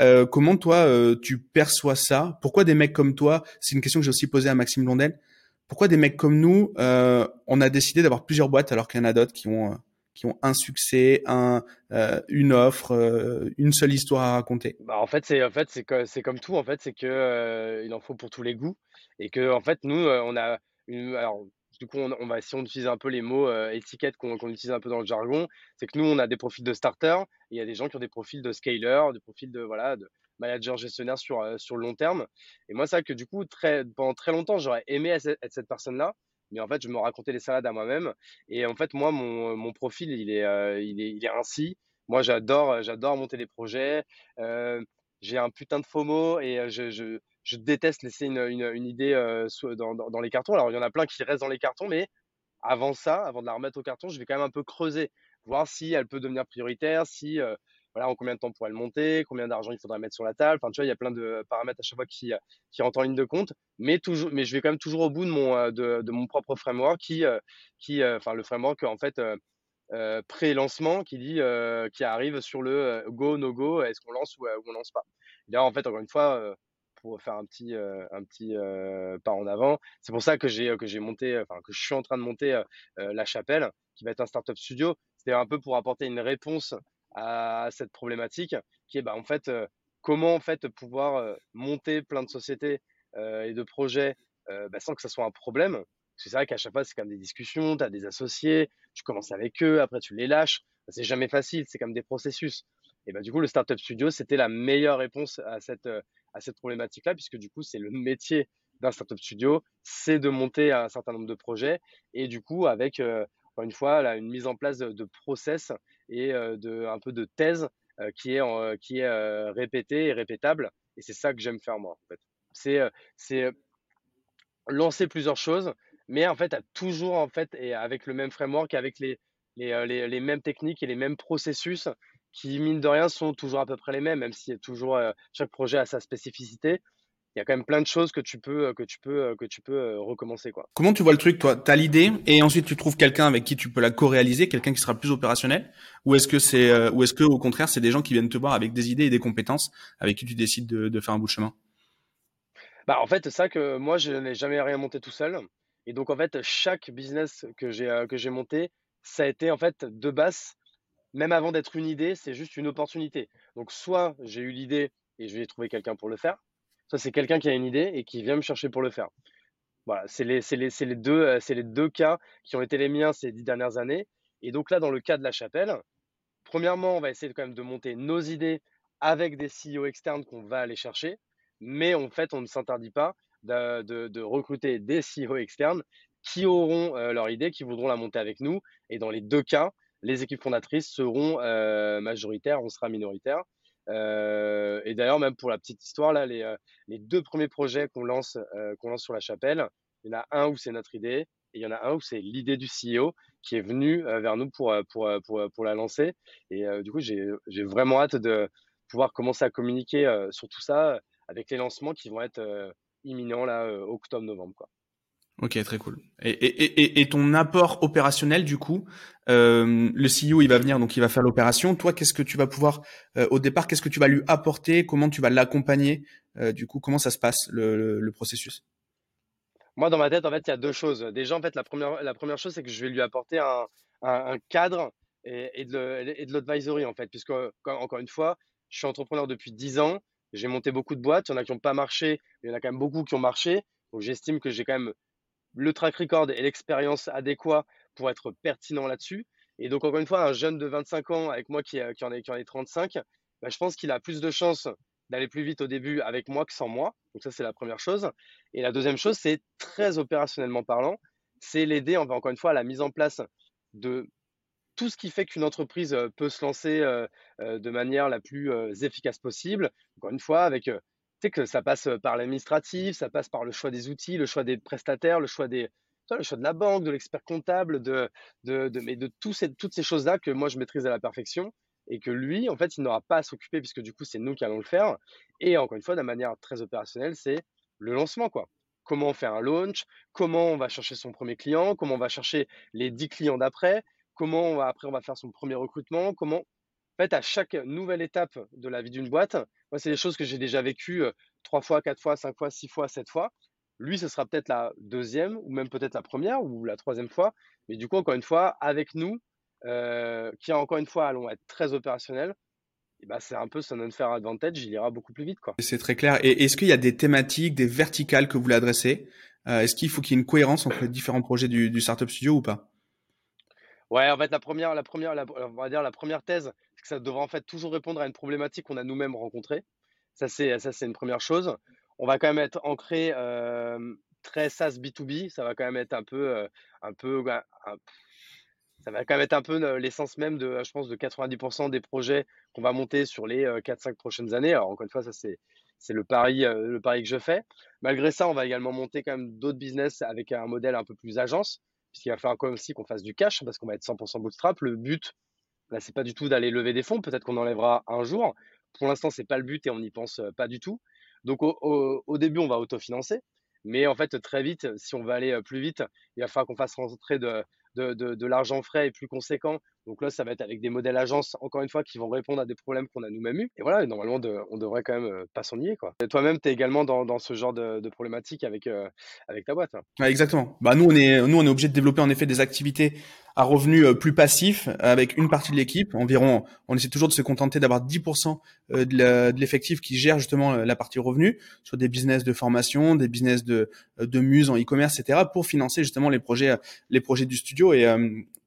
Euh, comment toi tu perçois ça? Pourquoi des mecs comme toi? C'est une question que j'ai aussi posée à Maxime Blondel. Pourquoi des mecs comme nous, on a décidé d'avoir plusieurs boîtes alors qu'il y en a d'autres qui ont qui ont un succès, un, euh, une offre, euh, une seule histoire à raconter? Bah En fait, c'est en fait, c'est comme tout. En fait, c'est que euh, il en faut pour tous les goûts et que en fait, nous, on a une, alors du coup, on, va si on utilise un peu les mots étiquettes qu'on utilise un peu dans le jargon, c'est que nous, on a des profils de starter. Il y a des gens qui ont des profils de scaler, des profils de voilà de manager gestionnaire sur sur le long terme. Et moi, c'est vrai que du coup, très pendant très longtemps, j'aurais aimé être cette personne-là mais en fait, je me racontais les salades à moi-même. Et en fait, moi, mon, mon profil, il est, euh, il est, il est ainsi. Moi, j'adore, j'adore monter des projets. Euh, j'ai un putain de FOMO et je, je, je déteste laisser une, une, une idée euh, dans, dans, les cartons. Alors, il y en a plein qui restent dans les cartons, mais avant ça, avant de la remettre au carton, je vais quand même un peu creuser, voir si elle peut devenir prioritaire, si voilà, en combien de temps pourrait le monter, combien d'argent il faudrait mettre sur la table. Enfin, tu vois, il y a plein de paramètres à chaque fois qui, qui rentrent en ligne de compte. Mais toujours, mais je vais quand même toujours au bout de mon, euh, de, de mon propre framework qui, euh, qui, euh, enfin, le framework, en fait, euh, pré-lancement qui dit, qui arrive sur le go, no go, est-ce qu'on lance ou, on lance pas. Là, en fait, encore une fois, pour faire un petit, un petit pas en avant, c'est pour ça que j'ai, que j'ai monté, enfin, que je suis en train de monter la chapelle, qui va être un startup studio. C'était un peu pour apporter une réponse à cette problématique qui est bah, en fait euh, comment en fait pouvoir euh, monter plein de sociétés euh, et de projets bah, sans que ça soit un problème. C'est vrai qu'à chaque fois, c'est comme des discussions, tu as des associés, tu commences avec eux, après tu les lâches. C'est jamais facile, c'est comme des processus. Et bah, du coup, le Startup Studio, c'était la meilleure réponse à cette, à cette problématique-là, puisque du coup, c'est le métier d'un Startup Studio, c'est de monter un certain nombre de projets. Et du coup, avec, encore une fois, là, une mise en place de, process et de un peu de thèse qui est qui est répétée et répétable. Et c'est ça que j'aime faire moi. C'est c'est lancer plusieurs choses, mais en fait, à toujours en fait et avec le même framework, avec les, les, les mêmes techniques et les mêmes processus qui, mine de rien, sont toujours à peu près les mêmes, même si toujours, chaque projet a sa spécificité. Il y a quand même plein de choses que tu peux que tu peux que tu peux recommencer quoi. Comment tu vois le truc toi? Tu as l'idée et ensuite tu trouves quelqu'un avec qui tu peux la co-réaliser, quelqu'un qui sera plus opérationnel? Ou est-ce que c'est ou est-ce que au contraire c'est des gens qui viennent te voir avec des idées et des compétences avec qui tu décides de, de faire un bout de chemin? Bah en fait, c'est ça que moi je n'ai jamais rien monté tout seul. Et donc en fait chaque business que j'ai que j'ai monté, ça a été en fait de base même avant d'être une idée, c'est juste une opportunité. Donc soit j'ai eu l'idée et je vais trouver quelqu'un pour le faire, ça, c'est quelqu'un qui a une idée et qui vient me chercher pour le faire. Voilà, c'est les, euh, deux cas qui ont été les miens ces dix dernières années. Et donc là, dans le cas de la chapelle, premièrement, on va essayer quand même de monter nos idées avec des CEO externes qu'on va aller chercher. Mais en fait, on ne s'interdit pas de, de, recruter des CEO externes qui auront euh, leur idée, qui voudront la monter avec nous. Et dans les deux cas, les équipes fondatrices seront euh, majoritaires, on sera minoritaire. Euh, et d'ailleurs, même pour la petite histoire, là, les, euh, deux premiers projets qu'on lance, qu'on lance sur la chapelle, il y en a un où c'est notre idée et il y en a un où c'est l'idée du CEO qui est venu vers nous pour, pour, pour, pour la lancer. Et du coup, j'ai vraiment hâte de pouvoir commencer à communiquer sur tout ça avec les lancements qui vont être imminents là, octobre-novembre. Ok, très cool. Et, ton apport opérationnel, du coup, euh, le CEO, il va venir, donc il va faire l'opération. Toi, qu'est-ce que tu vas pouvoir, euh, au départ, qu'est-ce que tu vas lui apporter? Comment tu vas l'accompagner? Euh, Du coup, comment ça se passe, le, le, processus? Moi, dans ma tête, en fait, il y a deux choses. Déjà, en fait, la première, la première chose, c'est que je vais lui apporter un, un, cadre et, de l'advisory, en fait, puisque, encore une fois, je suis entrepreneur depuis 10 ans. J'ai monté beaucoup de boîtes. Il y en a qui n'ont pas marché, mais il y en a quand même beaucoup qui ont marché. Donc, j'estime que j'ai quand même le track record et l'expérience adéquate pour être pertinent là-dessus. Et donc, encore une fois, un jeune de 25 ans avec moi qui, qui, en, est, qui en est 35, bah, je pense qu'il a plus de chances d'aller plus vite au début avec moi que sans moi. Donc, ça, c'est la première chose. Et la deuxième chose, c'est très opérationnellement parlant, c'est l'aider, encore une fois, à la mise en place de tout ce qui fait qu'une entreprise euh, peut se lancer euh, euh, de manière la plus efficace possible. Encore une fois, avec que ça passe par l'administratif, ça passe par le choix des outils, le choix des prestataires, le choix des, le choix de la banque, de l'expert comptable, de, de, mais de ces, toutes ces choses-là que moi je maîtrise à la perfection et que lui, en fait, il n'aura pas à s'occuper puisque du coup, c'est nous qui allons le faire. Et encore une fois, de manière très opérationnelle, c'est le lancement, quoi. Comment on fait un launch, comment on va chercher son premier client, comment on va chercher les 10 clients d'après, comment on va, après on va faire son premier recrutement, comment, en fait, à chaque nouvelle étape de la vie d'une boîte, moi, c'est des choses que j'ai déjà vécues trois fois, quatre fois, cinq fois, six fois, sept fois. Lui, ce sera peut-être la deuxième ou même peut-être la première ou la troisième fois. Mais du coup, encore une fois, avec nous, qui encore une fois allons être très opérationnels, bah, c'est un peu son unfair advantage, il ira beaucoup plus vite. quoi. C'est très clair. Et est-ce qu'il y a des thématiques, des verticales que vous voulez adresser? Est-ce qu'il faut qu'il y ait une cohérence entre les différents projets du, du Startup Studio ou pas? Ouais, en fait, la première, la première, on va dire la première thèse, que ça devra en fait toujours répondre à une problématique qu'on a nous-mêmes rencontrée. Ça, c'est, ça, c'est une première chose. On va quand même être ancré euh, très SaaS B2B. Ça va quand même être un peu, euh, un peu, ça va quand même être un peu l'essence même de, je pense, de 90% des projets qu'on va monter sur les 4-5 euh, prochaines années. Alors, encore une fois, ça, c'est, c'est le pari, le pari que je fais. Malgré ça, on va également monter quand même d'autres business avec un modèle un peu plus agence puisqu'il va falloir quand même aussi qu'on fasse du cash parce qu'on va être 100% bootstrap. Le but, là, c'est pas du tout d'aller lever des fonds. Peut-être qu'on enlèvera un jour. Pour l'instant, c'est pas le but et on n'y pense pas du tout. Donc, au, début, on va autofinancer. Mais en fait, très vite, si on veut aller plus vite, il va falloir qu'on fasse rentrer de, de, de l'argent frais et plus conséquent donc là, ça va être avec des modèles agences, encore une fois, qui vont répondre à des problèmes qu'on a nous-mêmes eu. Et voilà, normalement, on devrait quand même euh, pas s'ennuyer. Quoi. toi-même, tu es également dans, dans, ce genre de, de problématique avec, euh, avec ta boîte. Hein. exactement. Bah, nous, on est, nous, on est obligé de développer en effet des activités à revenus euh, plus passifs avec une partie de l'équipe. Environ, on essaie toujours de se contenter d'avoir 10% de l'effectif qui gère justement la partie revenus sur des business de formation, des business de, de muse en e-commerce, etc. pour financer justement les projets, les projets du studio. Et,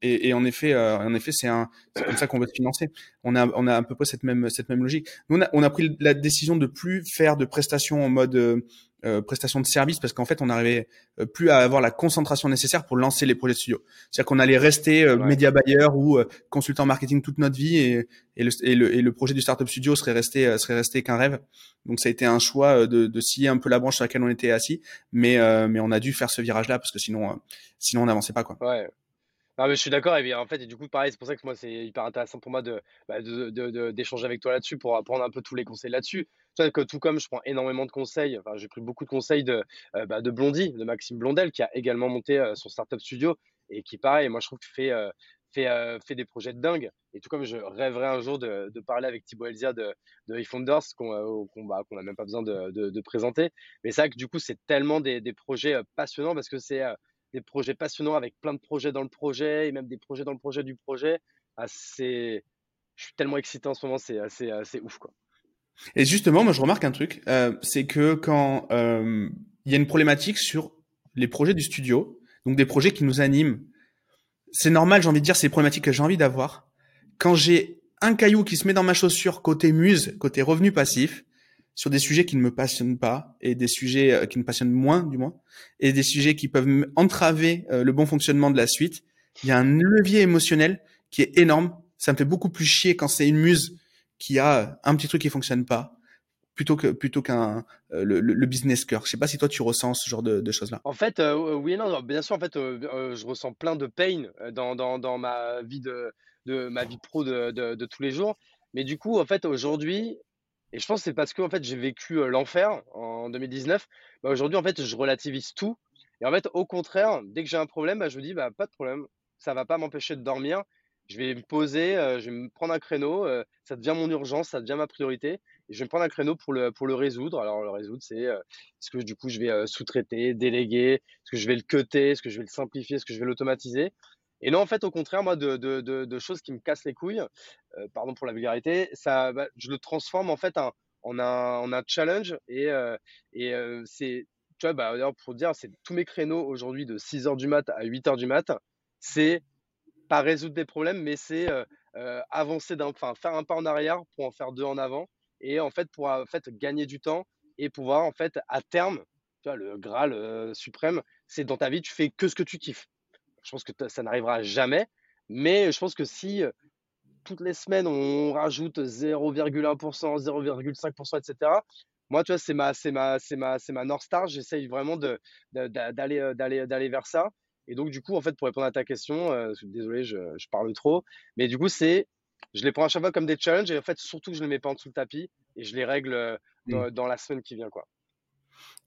et, et en effet, en effet, c'est un, comme ça qu'on veut se financer. On a, on a à peu près cette même, cette même logique. Nous, on a, on a pris la décision de plus faire de prestations en mode euh, euh prestation de service parce qu'en fait, on n'arrivait euh, plus à avoir la concentration nécessaire pour lancer les projets de studio. C'est-à-dire qu'on allait rester euh, média buyer ou consultant marketing toute notre vie et, et, le, et, le, et le projet du startup studio serait resté, serait resté qu'un rêve. Donc, ça a été un choix de, de scier un peu la branche sur laquelle on était assis, mais, mais on a dû faire ce virage-là parce que sinon, sinon on n'avançait pas quoi. Ouais. Mais je suis d'accord. Et en fait, et du coup, pareil, c'est pour ça que moi, c'est hyper intéressant pour moi de, bah, d'échanger avec toi là-dessus pour apprendre un peu tous les conseils là-dessus. Que tout comme je prends énormément de conseils, enfin, j'ai pris beaucoup de conseils de, euh, bah, de Blondie, de Maxime Blondel, qui a également monté euh, son startup studio et qui, pareil, moi, je trouve que fait, euh, fait, fait des projets de dingue. Et tout comme je rêverais un jour de, de parler avec Thibaut Elzia de, de eFounders, qu'on bah, n'a même pas besoin de, de présenter. Mais c'est vrai que du coup, c'est tellement des, des projets passionnants parce que c'est des projets passionnants avec plein de projets dans le projet et même des projets dans le projet du projet. Ah, je suis tellement excité en ce moment, c'est assez, assez ouf. Quoi. Et justement, moi je remarque un truc, euh, c'est que quand euh, il y a une problématique sur les projets du studio, donc des projets qui nous animent, c'est normal, j'ai envie de dire, c'est des problématiques que j'ai envie d'avoir. Quand j'ai un caillou qui se met dans ma chaussure côté muse, côté revenu passif, sur des sujets qui ne me passionnent pas et des sujets euh, qui me passionnent moins du moins et des sujets qui peuvent entraver euh, le bon fonctionnement de la suite. Il y a un levier émotionnel qui est énorme. Ça me fait beaucoup plus chier quand c'est une muse qui a un petit truc qui fonctionne pas plutôt que plutôt qu'un euh, le, business cœur. Je sais pas si toi tu ressens ce genre de, choses là. En fait, oui et non, bien sûr. En fait, je ressens plein de pain dans, dans, dans ma vie de, de ma vie pro de, de, de, tous les jours. Mais du coup, en fait, aujourd'hui, et je pense que c'est parce que en fait, j'ai vécu l'enfer en 2019. Bah, aujourd'hui, en fait, je relativise tout. Et en fait, au contraire, dès que j'ai un problème, bah, je me dis, bah, pas de problème. Ça va pas m'empêcher de dormir. Je vais me poser, je vais me prendre un créneau. ça devient mon urgence, ça devient ma priorité. Et je vais me prendre un créneau pour le, pour le résoudre. Alors, le résoudre, c'est est-ce que du coup, je vais sous-traiter, déléguer, est-ce que je vais le cutter, est-ce que je vais le simplifier, est-ce que je vais l'automatiser. Et non, en fait, au contraire, moi, de, choses qui me cassent les couilles, euh, pardon pour la vulgarité, ça, bah, je le transforme en fait en, un, en un challenge. Et, euh, euh, c'est, tu vois, bah, pour dire, c'est tous mes créneaux aujourd'hui de 6 heures du mat à 8 heures du mat, c'est pas résoudre des problèmes, mais c'est avancer d'un, enfin, faire un pas en arrière pour en faire deux en avant. Et en fait, pour en fait, gagner du temps et pouvoir, en fait, à terme, tu vois, le Graal suprême, c'est dans ta vie, tu fais que ce que tu kiffes. Je pense que ça n'arrivera jamais. Mais je pense que si toutes les semaines on rajoute 0,1%, 0,5%, etc. Moi, tu vois, c'est ma, c'est ma, c'est ma, c'est ma North Star. J'essaye vraiment de, d'aller, d'aller, d'aller vers ça. Et donc, du coup, en fait, pour répondre à ta question, désolé, je, je, parle trop, mais du coup, c'est, je les prends à chaque fois comme des challenges et en fait, surtout je les mets pas en dessous le tapis et je les règle mmh. dans, la semaine qui vient, quoi.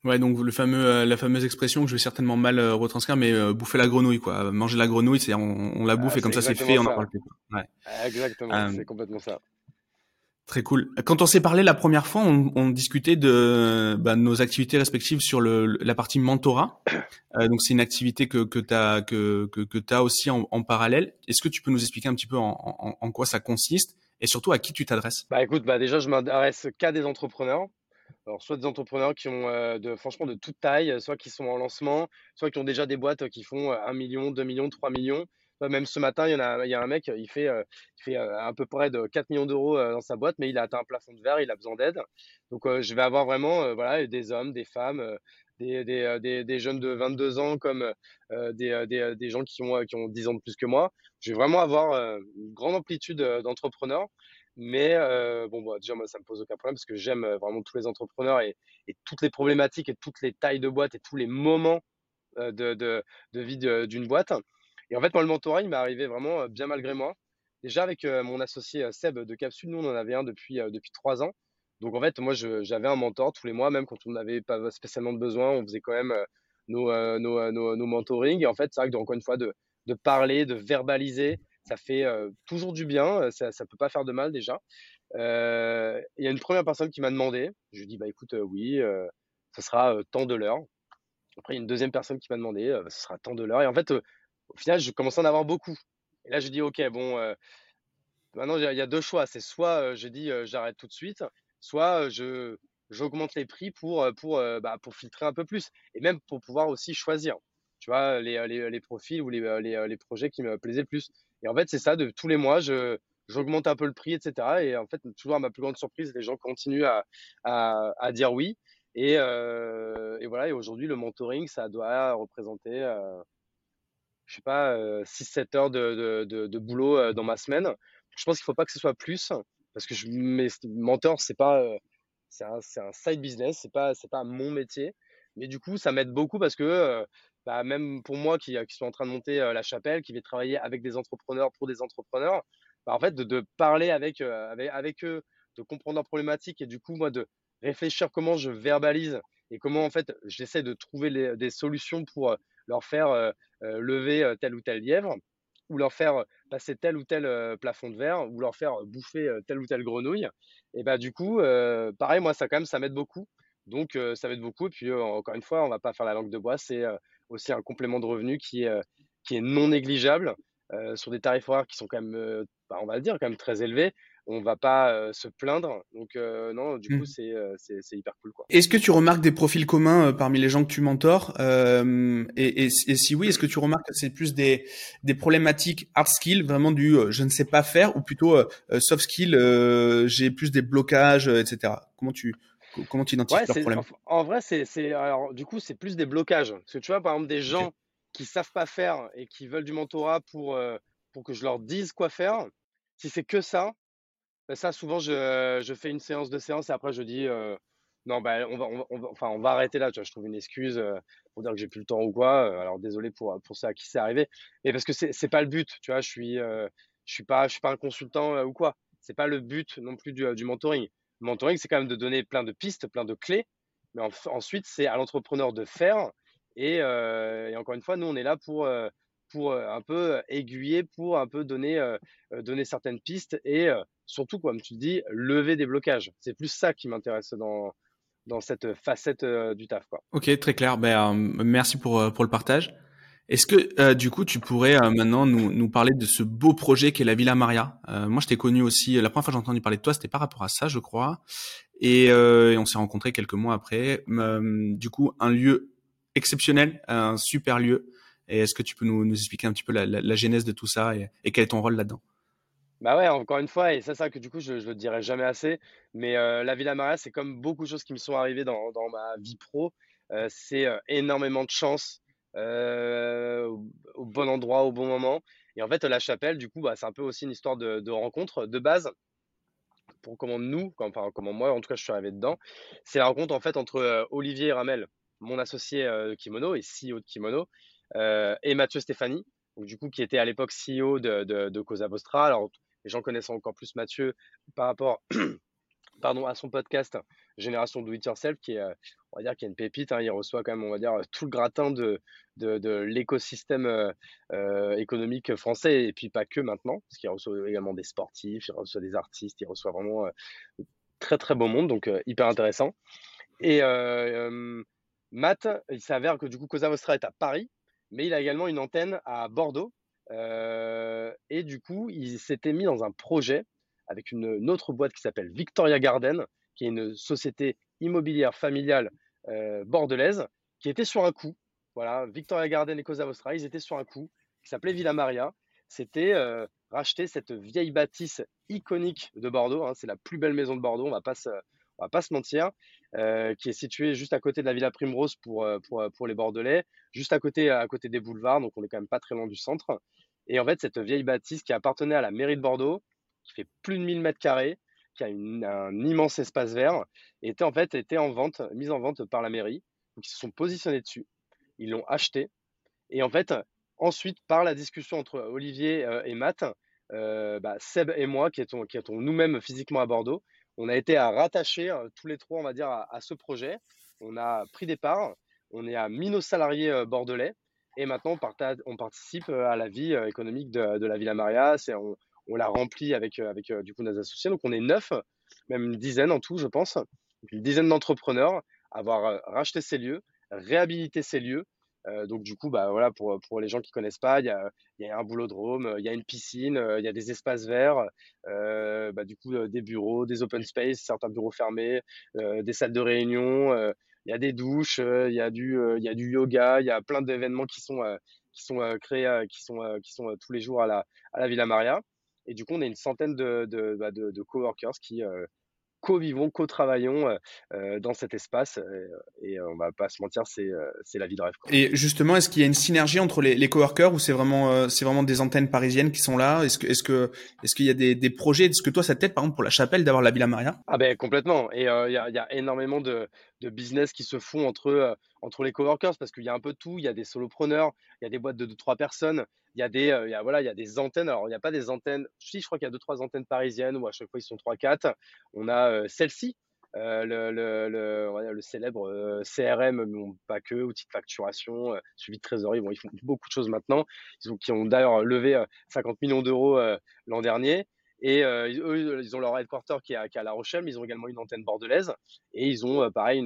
Ouais, donc le fameux, euh, la fameuse expression que je vais certainement mal euh, retranscrire, mais euh, bouffer la grenouille, quoi. Manger la grenouille, c'est on, on la bouffe ah, et comme ça c'est fait, on en parle plus. Ouais. Exactement, c'est complètement ça. Très cool. Quand on s'est parlé la première fois, on, on discutait de bah, nos activités respectives sur le, la partie mentorat. donc c'est une activité que que t'as que que, que as aussi en, en parallèle. Est-ce que tu peux nous expliquer un petit peu en, en, en quoi ça consiste et surtout à qui tu t'adresses? Bah écoute, bah déjà je m'adresse qu'à des entrepreneurs. Alors, soit des entrepreneurs qui ont franchement de toute taille, soit qui sont en lancement, soit qui ont déjà des boîtes qui font 1 million, 2 millions, 3 millions. Même ce matin, il y, en a, il y a un mec, il fait, il fait à peu près de 4 millions d'euros dans sa boîte, mais il a atteint un plafond de verre, il a besoin d'aide. Donc, je vais avoir vraiment voilà, des hommes, des femmes, des, des, des, jeunes de 22 ans comme des, gens qui ont, qui ont 10 ans de plus que moi. Je vais vraiment avoir une grande amplitude d'entrepreneurs. Mais euh, bon, bah, déjà, moi, ça me pose aucun problème parce que j'aime euh, vraiment tous les entrepreneurs et, toutes les problématiques et toutes les tailles de boîte et tous les moments euh, de, vie d'une boîte. Et en fait, moi, le mentorat, il m'est arrivé vraiment bien malgré moi. Déjà, avec mon associé Seb de Capsule, nous, on en avait un depuis, depuis trois ans. Donc, en fait, moi, j'avais un mentor tous les mois, même quand on n'avait pas spécialement de besoin, on faisait quand même nos, nos, nos, mentorings. Et en fait, c'est vrai que, encore une fois, de parler, de verbaliser, ça fait toujours du bien, ça ne peut pas faire de mal déjà. Il y a une première personne qui m'a demandé, je lui dis bah écoute oui, ce sera tant de l'heure. Après il y a une deuxième personne qui m'a demandé, ce sera tant de l'heure. Et en fait au final je commence à en avoir beaucoup. Et là je dis ok bon, maintenant il y, a deux choix, c'est soit je dis j'arrête tout de suite, soit je j'augmente les prix pour pour bah, pour filtrer un peu plus et même pour pouvoir aussi choisir tu vois, les, les, les profils ou les, les, les, projets qui me plaisaient le plus. Et en fait, c'est ça, de tous les mois, je, j'augmente un peu le prix, etc. Et en fait, toujours à ma plus grande surprise, les gens continuent à, à, dire oui. Et, euh, et, voilà, et aujourd'hui, le mentoring, ça doit représenter, euh, je sais pas, 6-7 euh, heures de, de, boulot euh, dans ma semaine. Je pense qu'il faut pas que ce soit plus, parce que je, mes mentors, c'est pas, euh, c'est un, un, side business, c'est pas, c'est pas mon métier. Mais du coup, ça m'aide beaucoup parce que bah, même pour moi qui, qui suis en train de monter la chapelle, qui vais travailler avec des entrepreneurs pour des entrepreneurs, bah, en fait, de, parler avec, avec, eux, de comprendre leurs problématiques et du coup, moi, de réfléchir comment je verbalise et comment, en fait, j'essaie de trouver des solutions pour leur faire lever tel ou tel lièvre ou leur faire passer tel ou tel plafond de verre ou leur faire bouffer telle ou telle grenouille. Et bah, du coup, pareil, moi, ça, quand même, ça m'aide beaucoup. Donc, ça m'aide beaucoup. Et puis, encore une fois, on va pas faire la langue de bois. C'est aussi un complément de revenu qui est, qui est non négligeable sur des tarifs horaires qui sont quand même, bah, on va le dire, quand même très élevés on va pas se plaindre. Donc non, du coup, mmh. c'est hyper cool. Est-ce que tu remarques des profils communs parmi les gens que tu mentors et, si oui, est-ce que tu remarques que c'est plus des, des problématiques hard skill, vraiment du je ne sais pas faire, ou plutôt soft skill, j'ai plus des blocages, etc. Comment tu comment tu identifies problèmes? En vrai, c'est alors du coup, c'est plus des blocages. Parce que tu vois, par exemple, des gens qui savent pas faire et qui veulent du mentorat pour pour que je leur dise quoi faire. Si c'est que ça, bah, ça, souvent, je, je, fais une séance de séance et après, je dis non, bah, on, va, on, va, enfin, on va arrêter là. Tu vois, je trouve une excuse pour dire que j'ai plus le temps ou quoi. alors, désolé pour, pour ça à qui c'est arrivé. Mais parce que c'est n'est pas le but. Tu vois, je suis, je suis, pas, je suis pas un consultant ou quoi. C'est pas le but non plus du, du mentoring. Mentoring, c'est quand même de donner plein de pistes, plein de clés. Mais ensuite, c'est à l'entrepreneur de faire. Et, et, encore une fois, nous, on est là pour, pour un peu aiguiller, pour un peu donner, donner certaines pistes et surtout, comme tu dis, lever des blocages. C'est plus ça qui m'intéresse dans, dans cette facette du taf. Quoi. Ok, très clair. Ben, merci pour, pour le partage. Est-ce que du coup tu pourrais maintenant nous, parler de ce beau projet qu'est la Villa Maria? Moi je t'ai connu aussi, la première fois que j'ai entendu parler de toi c'était par rapport à ça je crois, et, on s'est rencontrés quelques mois après. du coup un lieu exceptionnel, un super lieu, et est-ce que tu peux nous, expliquer un petit peu la, genèse de tout ça et, quel est ton rôle là-dedans? Bah ouais, encore une fois, et c'est ça que du coup je, ne le dirai jamais assez, mais euh, la Villa Maria, c'est comme beaucoup de choses qui me sont arrivées dans, ma vie pro, euh, c'est euh, énormément de chance au bon endroit, au bon moment. Et en fait, la chapelle, du coup, bah, c'est un peu aussi une histoire de, rencontre de base. Pour comment nous, enfin comment moi, en tout cas, je suis arrivé dedans, c'est la rencontre en fait entre Olivier et Ramel, mon associé de Kimono et CEO de Kimono, euh, et Mathieu Stéphanie, donc, du coup, qui était à l'époque CEO de, de, de Cosa Vostra. Alors, les gens connaissent encore plus Mathieu par rapport pardon, à son podcast Génération Do It Yourself, qui est, on va dire, qui est une pépite. Hein. il reçoit quand même, on va dire, tout le gratin de, de, l'écosystème euh, euh économique français, et puis pas que maintenant, parce qu'il reçoit également des sportifs, il reçoit des artistes, il reçoit vraiment euh, très très beau monde, donc euh, hyper intéressant. Et Matt, il s'avère que du coup, Cosa Vostra est à Paris, mais il a également une antenne à Bordeaux. Et du coup, il s'était mis dans un projet avec une, autre boîte qui s'appelle Victoria Garden, qui est une société immobilière familiale bordelaise, qui était sur un coup. Voilà, Victoria Garden et Cosa Vostra, ils étaient sur un coup, qui s'appelait Villa Maria. C'était euh, racheter cette vieille bâtisse iconique de Bordeaux. Hein. c'est la plus belle maison de Bordeaux, on va pas va pas se mentir, euh, qui est situé juste à côté de la Villa Primrose pour, euh, pour, euh, pour, les Bordelais, juste à côté, à côté des boulevards, donc on est quand même pas très loin du centre. Et en fait, cette vieille bâtisse qui appartenait à la mairie de Bordeaux, qui fait plus de 1000 mètres carrés, qui a un immense espace vert, était en fait était en vente, mise en vente par la mairie. Donc ils se sont positionnés dessus, ils l'ont acheté. Et en fait, ensuite, par la discussion entre Olivier et Matt, bah, Seb et moi, qui étions, qui étions nous-mêmes physiquement à Bordeaux, on a été à rattacher euh, tous les trois, on va dire, à, ce projet. On a pris des parts, on est à mis nos salariés euh, bordelais et maintenant on, participe euh, à la vie économique de, la Villa Maria. On l'a rempli avec, avec du coup nos associés. Donc on est neuf, même une dizaine en tout, je pense. Une dizaine d'entrepreneurs avoir racheté ces lieux, réhabilité ces lieux euh, donc du coup, bah voilà, pour, pour les gens qui connaissent pas, il y a, y a un boulodrome, il y a une piscine, euh, il y a des espaces verts, euh, bah, du coup des bureaux, des open space, certains bureaux fermés, des salles de réunion, il y a des douches, il y a du y a du yoga, il y a plein d'événements qui sont qui sont créés, qui sont qui sont tous les jours à la à la Villa Maria. Et du coup, on a une centaine de de, bah, de, de coworkers qui co-vivons, co-travaillons dans cet espace. et on va pas se mentir, c'est la vie de rêve. Et justement, est-ce qu'il y a une synergie entre les, les coworkers ou c'est vraiment, c'est vraiment des antennes parisiennes qui sont là? Est-ce que, est-ce que, est-ce qu'il y a des, des projets? Est-ce que toi, ça t'aide par exemple pour la chapelle d'avoir la Villa Maria? Ah ben complètement. Et il y, a, y, a, énormément de, de, business qui se font entre entre les coworkers parce qu'il y a un peu tout. Il y a des solopreneurs, il y a des boîtes de 2-3 personnes, il y a des, a, voilà, il y a des antennes. Alors, il n'y a pas des antennes. Si, je crois qu'il y a deux trois antennes parisiennes où à chaque fois ils sont 3-4. On a celle-ci, le, le, le, le, célèbre CRM, mais pas que, outils de facturation, suivi de trésorerie. Bon, ils font beaucoup de choses maintenant. Ils ont, qui ont d'ailleurs levé 50 millions d'euros l'an dernier. Et eux, ils ont leur headquarter qui est, à, qui est à La Rochelle, mais ils ont également une antenne bordelaise. Et ils ont, pareil,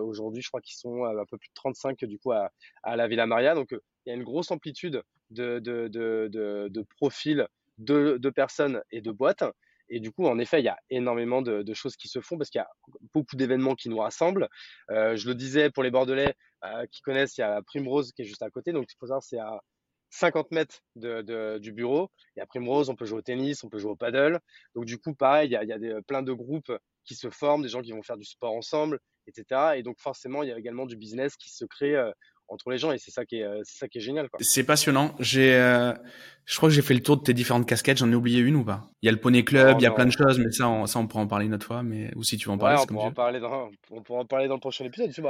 aujourd'hui, je crois qu'ils sont un peu plus de 35 du coup à, la Villa Maria. Donc, il y a une grosse amplitude de, de, de, de, profils de, de, personnes et de boîtes. Et du coup, en effet, il y a énormément de, choses qui se font parce qu'il y a beaucoup d'événements qui nous rassemblent. Euh, je le disais pour les Bordelais euh, qui connaissent, il y a Primrose qui est juste à côté. Donc, il faut savoir, c'est à 50 mètres de, de, du bureau. Et à Primrose, on peut jouer au tennis, on peut jouer au paddle. Donc, du coup, pareil, il y a, il y a des, plein de groupes qui se forment, des gens qui vont faire du sport ensemble, etc. Et donc, forcément, il y a également du business qui se crée euh, entre les gens et c'est ça qui est euh, c'est ça qui est génial C'est passionnant. J'ai euh, je crois que j'ai fait le tour de tes différentes casquettes, j'en ai oublié une ou pas? Il y a le Poney Club, il y a plein de choses mais ça on, ça on pourra en parler une autre fois mais ou si tu veux en parler on pourra en parler dans on pourra en parler dans le prochain épisode. Tu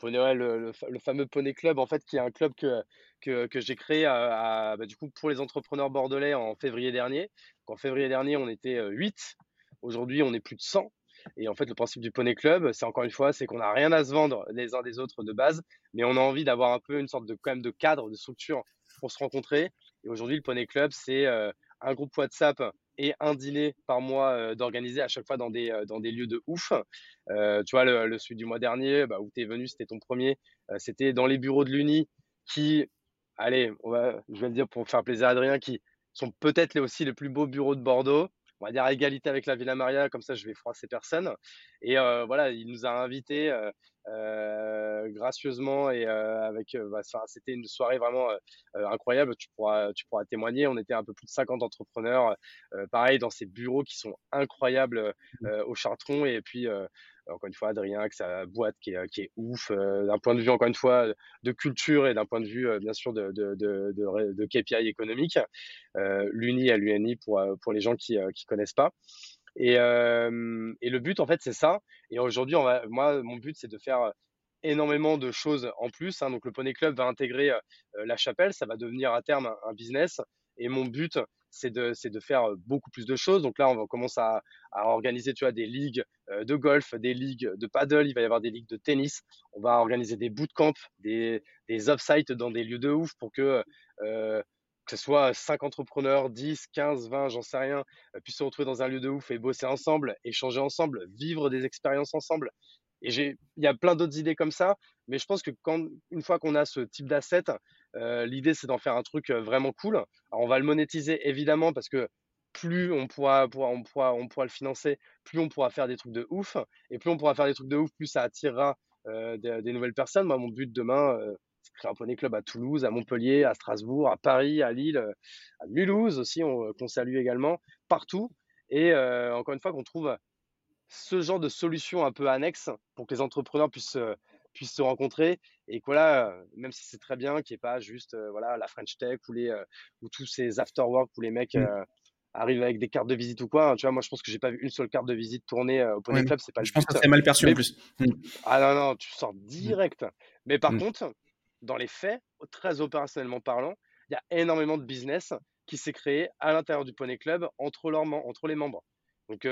vois, bah, le, fameux Poney Club en fait qui est un club que que, que j'ai créé à, bah, du coup pour les entrepreneurs bordelais en février dernier. En février dernier, on était 8. Aujourd'hui, on est plus de 100. Et en fait, le principe du Poney Club, c'est encore une fois, c'est qu'on n'a rien à se vendre les uns des autres de base, mais on a envie d'avoir un peu une sorte de quand même de cadre, de structure pour se rencontrer. Et aujourd'hui, le Poney Club, c'est euh, un groupe WhatsApp et un dîner par mois euh, d'organiser à chaque fois dans des, euh, dans des lieux de ouf. tu vois, le, le celui du mois dernier, bah, où tu es venu, c'était ton premier, c'était dans les bureaux de l'Uni qui, allez, je vais le dire pour faire plaisir à Adrien, qui sont peut-être aussi les plus beaux bureaux de Bordeaux on va dire à égalité avec la Villa Maria, comme ça je vais froisser personne. Et euh, voilà, il nous a invités euh, euh, gracieusement et avec, bah, c'était une soirée vraiment incroyable. Tu pourras, tu pourras témoigner. On était un peu plus de 50 entrepreneurs, pareil dans ces bureaux qui sont incroyables mmh. au Chartron. Et puis encore une fois, Adrien, avec sa boîte qui est, qui est ouf, d'un point de vue, encore une fois, de culture et d'un point de vue, bien sûr, de, de, de, KPI économique. Euh, L'UNI à l'UNI pour, pour les gens qui ne connaissent pas. Et, euh, et, le but, en fait, c'est ça. Et aujourd'hui, moi, mon but, c'est de faire énormément de choses en plus. Hein. Donc, le Poney Club va intégrer la chapelle. Ça va devenir à terme un business. Et mon but, c'est de, de, faire beaucoup plus de choses. Donc là, on va commencer à, à organiser tu vois, des ligues de golf, des ligues de paddle, il va y avoir des ligues de tennis. On va organiser des bootcamps, des, des off-sites dans des lieux de ouf pour que, euh, que ce soit 5 entrepreneurs, 10, 15, 20, j'en sais rien, puissent se retrouver dans un lieu de ouf et bosser ensemble, échanger ensemble, vivre des expériences ensemble. Et il y a plein d'autres idées comme ça, mais je pense que quand, une fois qu'on a ce type d'asset, l'idée c'est d'en faire un truc vraiment cool. On va le monétiser évidemment parce que plus on pourra, on, pourra, on pourra le financer, plus on pourra faire des trucs de ouf. Et plus on pourra faire des trucs de ouf, plus ça attirera des, nouvelles personnes. Moi, mon but demain, c'est de créer un poney club à Toulouse, à Montpellier, à Strasbourg, à Paris, à Lille, à Mulhouse aussi, qu'on salue également, partout. Et encore une fois, qu'on trouve ce genre de solution un peu annexe pour que les entrepreneurs puissent, puissent se rencontrer et que voilà, euh, même si c'est très bien qu'il n'y ait pas juste euh, voilà, la French Tech ou, les, ou tous ces after-work où les mecs mmh. arrivent avec des cartes de visite ou quoi. Hein, tu vois, moi je pense que j'ai pas vu une seule carte de visite tournée au Pony Club, c'est pas Je pense que c'est mal perçu en plus. Mmh. Ah non, non, tu sors mmh. direct. Mais par contre, dans les faits, très opérationnellement parlant, il y a énormément de business qui s'est créé à l'intérieur du Poney Club entre, leurs, entre les membres. Donc,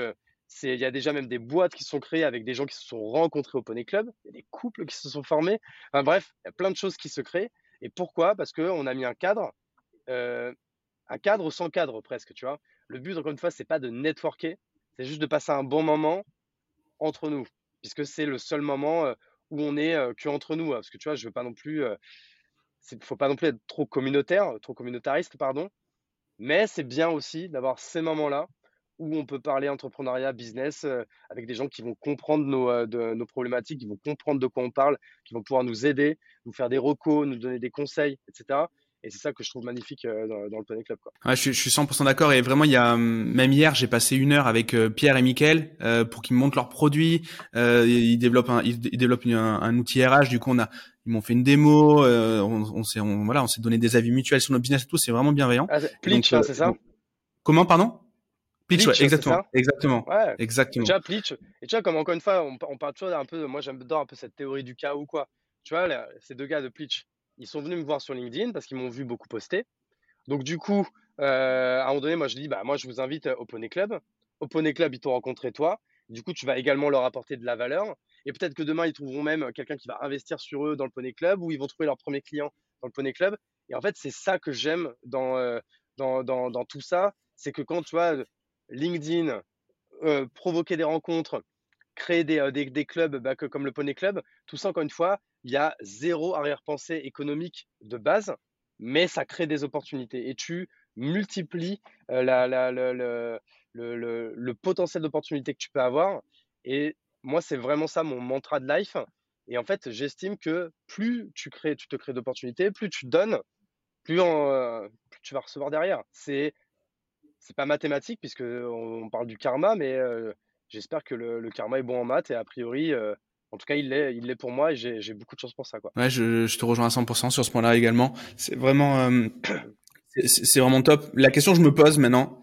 il y a déjà même des boîtes qui sont créées avec des gens qui se sont rencontrés au Poney Club. Des couples qui se sont formés. Bref, il y a plein de choses qui se créent. Et pourquoi? Parce qu'on a mis un cadre, euh, un cadre sans cadre presque, tu vois. Le but, encore une fois, c'est pas de networker, c'est juste de passer un bon moment entre nous, puisque c'est le seul moment euh, où on est euh, que entre nous. Parce que tu vois, je veux pas non plus, il faut pas non plus être trop communautaire, trop communautariste, pardon. Mais c'est bien aussi d'avoir ces moments-là où on peut parler entrepreneuriat, business, euh, avec des gens qui vont comprendre nos, euh, de, nos, problématiques, qui vont comprendre de quoi on parle, qui vont pouvoir nous aider, nous faire des recos, nous donner des conseils, etc. Et c'est ça que je trouve magnifique euh, dans, le Poney Club. Quoi. Ouais, je, je suis 100% d'accord. Et vraiment, il y a même hier, j'ai passé une heure avec euh, Pierre et Mickaël euh, pour qu'ils me montrent leurs produits. Euh, ils développent un, ils, développent un, un, outil RH. Du coup, on a, ils m'ont fait une démo. Euh, on, on s'est, voilà, on s'est donné des avis mutuels sur nos business et tout. C'est vraiment bienveillant. Ah, Plitch, hein, c'est ça? Comment, pardon? Ouais, exactement, exactement, ouais. exactement. Vois, Plitch, et tu vois, comme encore une fois, on, on parle toujours un peu, moi j'aime un peu cette théorie du ou quoi. Tu vois, ces deux gars de Plitch, ils sont venus me voir sur LinkedIn parce qu'ils m'ont vu beaucoup poster. Donc du coup, euh, à un moment donné, moi je dis, bah moi je vous invite au Poney Club. Au Poney Club, ils t'ont rencontré toi. Du coup, tu vas également leur apporter de la valeur. Et peut-être que demain, ils trouveront même quelqu'un qui va investir sur eux dans le Poney Club ou ils vont trouver leur premier client dans le Poney Club. Et en fait, c'est ça que j'aime dans, euh, dans, dans, dans, tout ça. C'est que quand tu vois LinkedIn euh, provoquer des rencontres, créer des, euh, clubs bah, comme le Poney Club, tout ça, encore une fois, il y a zéro arrière-pensée économique de base, mais ça crée des opportunités et tu multiplies euh, le, potentiel d'opportunité que tu peux avoir. Et moi, c'est vraiment ça mon mantra de life. Et en fait, j'estime que plus tu crées, tu te crées d'opportunités, plus tu donnes, plus, plus tu vas recevoir derrière. C'est c'est pas mathématique puisque on, parle du karma, mais euh, j'espère que le, karma est bon en maths et a priori, euh, en tout cas, il l'est, pour moi et j'ai, beaucoup de chance pour ça. Quoi. Je, te rejoins à 100% sur ce point-là également. C'est vraiment, euh, c'est vraiment top. La question que je me pose maintenant,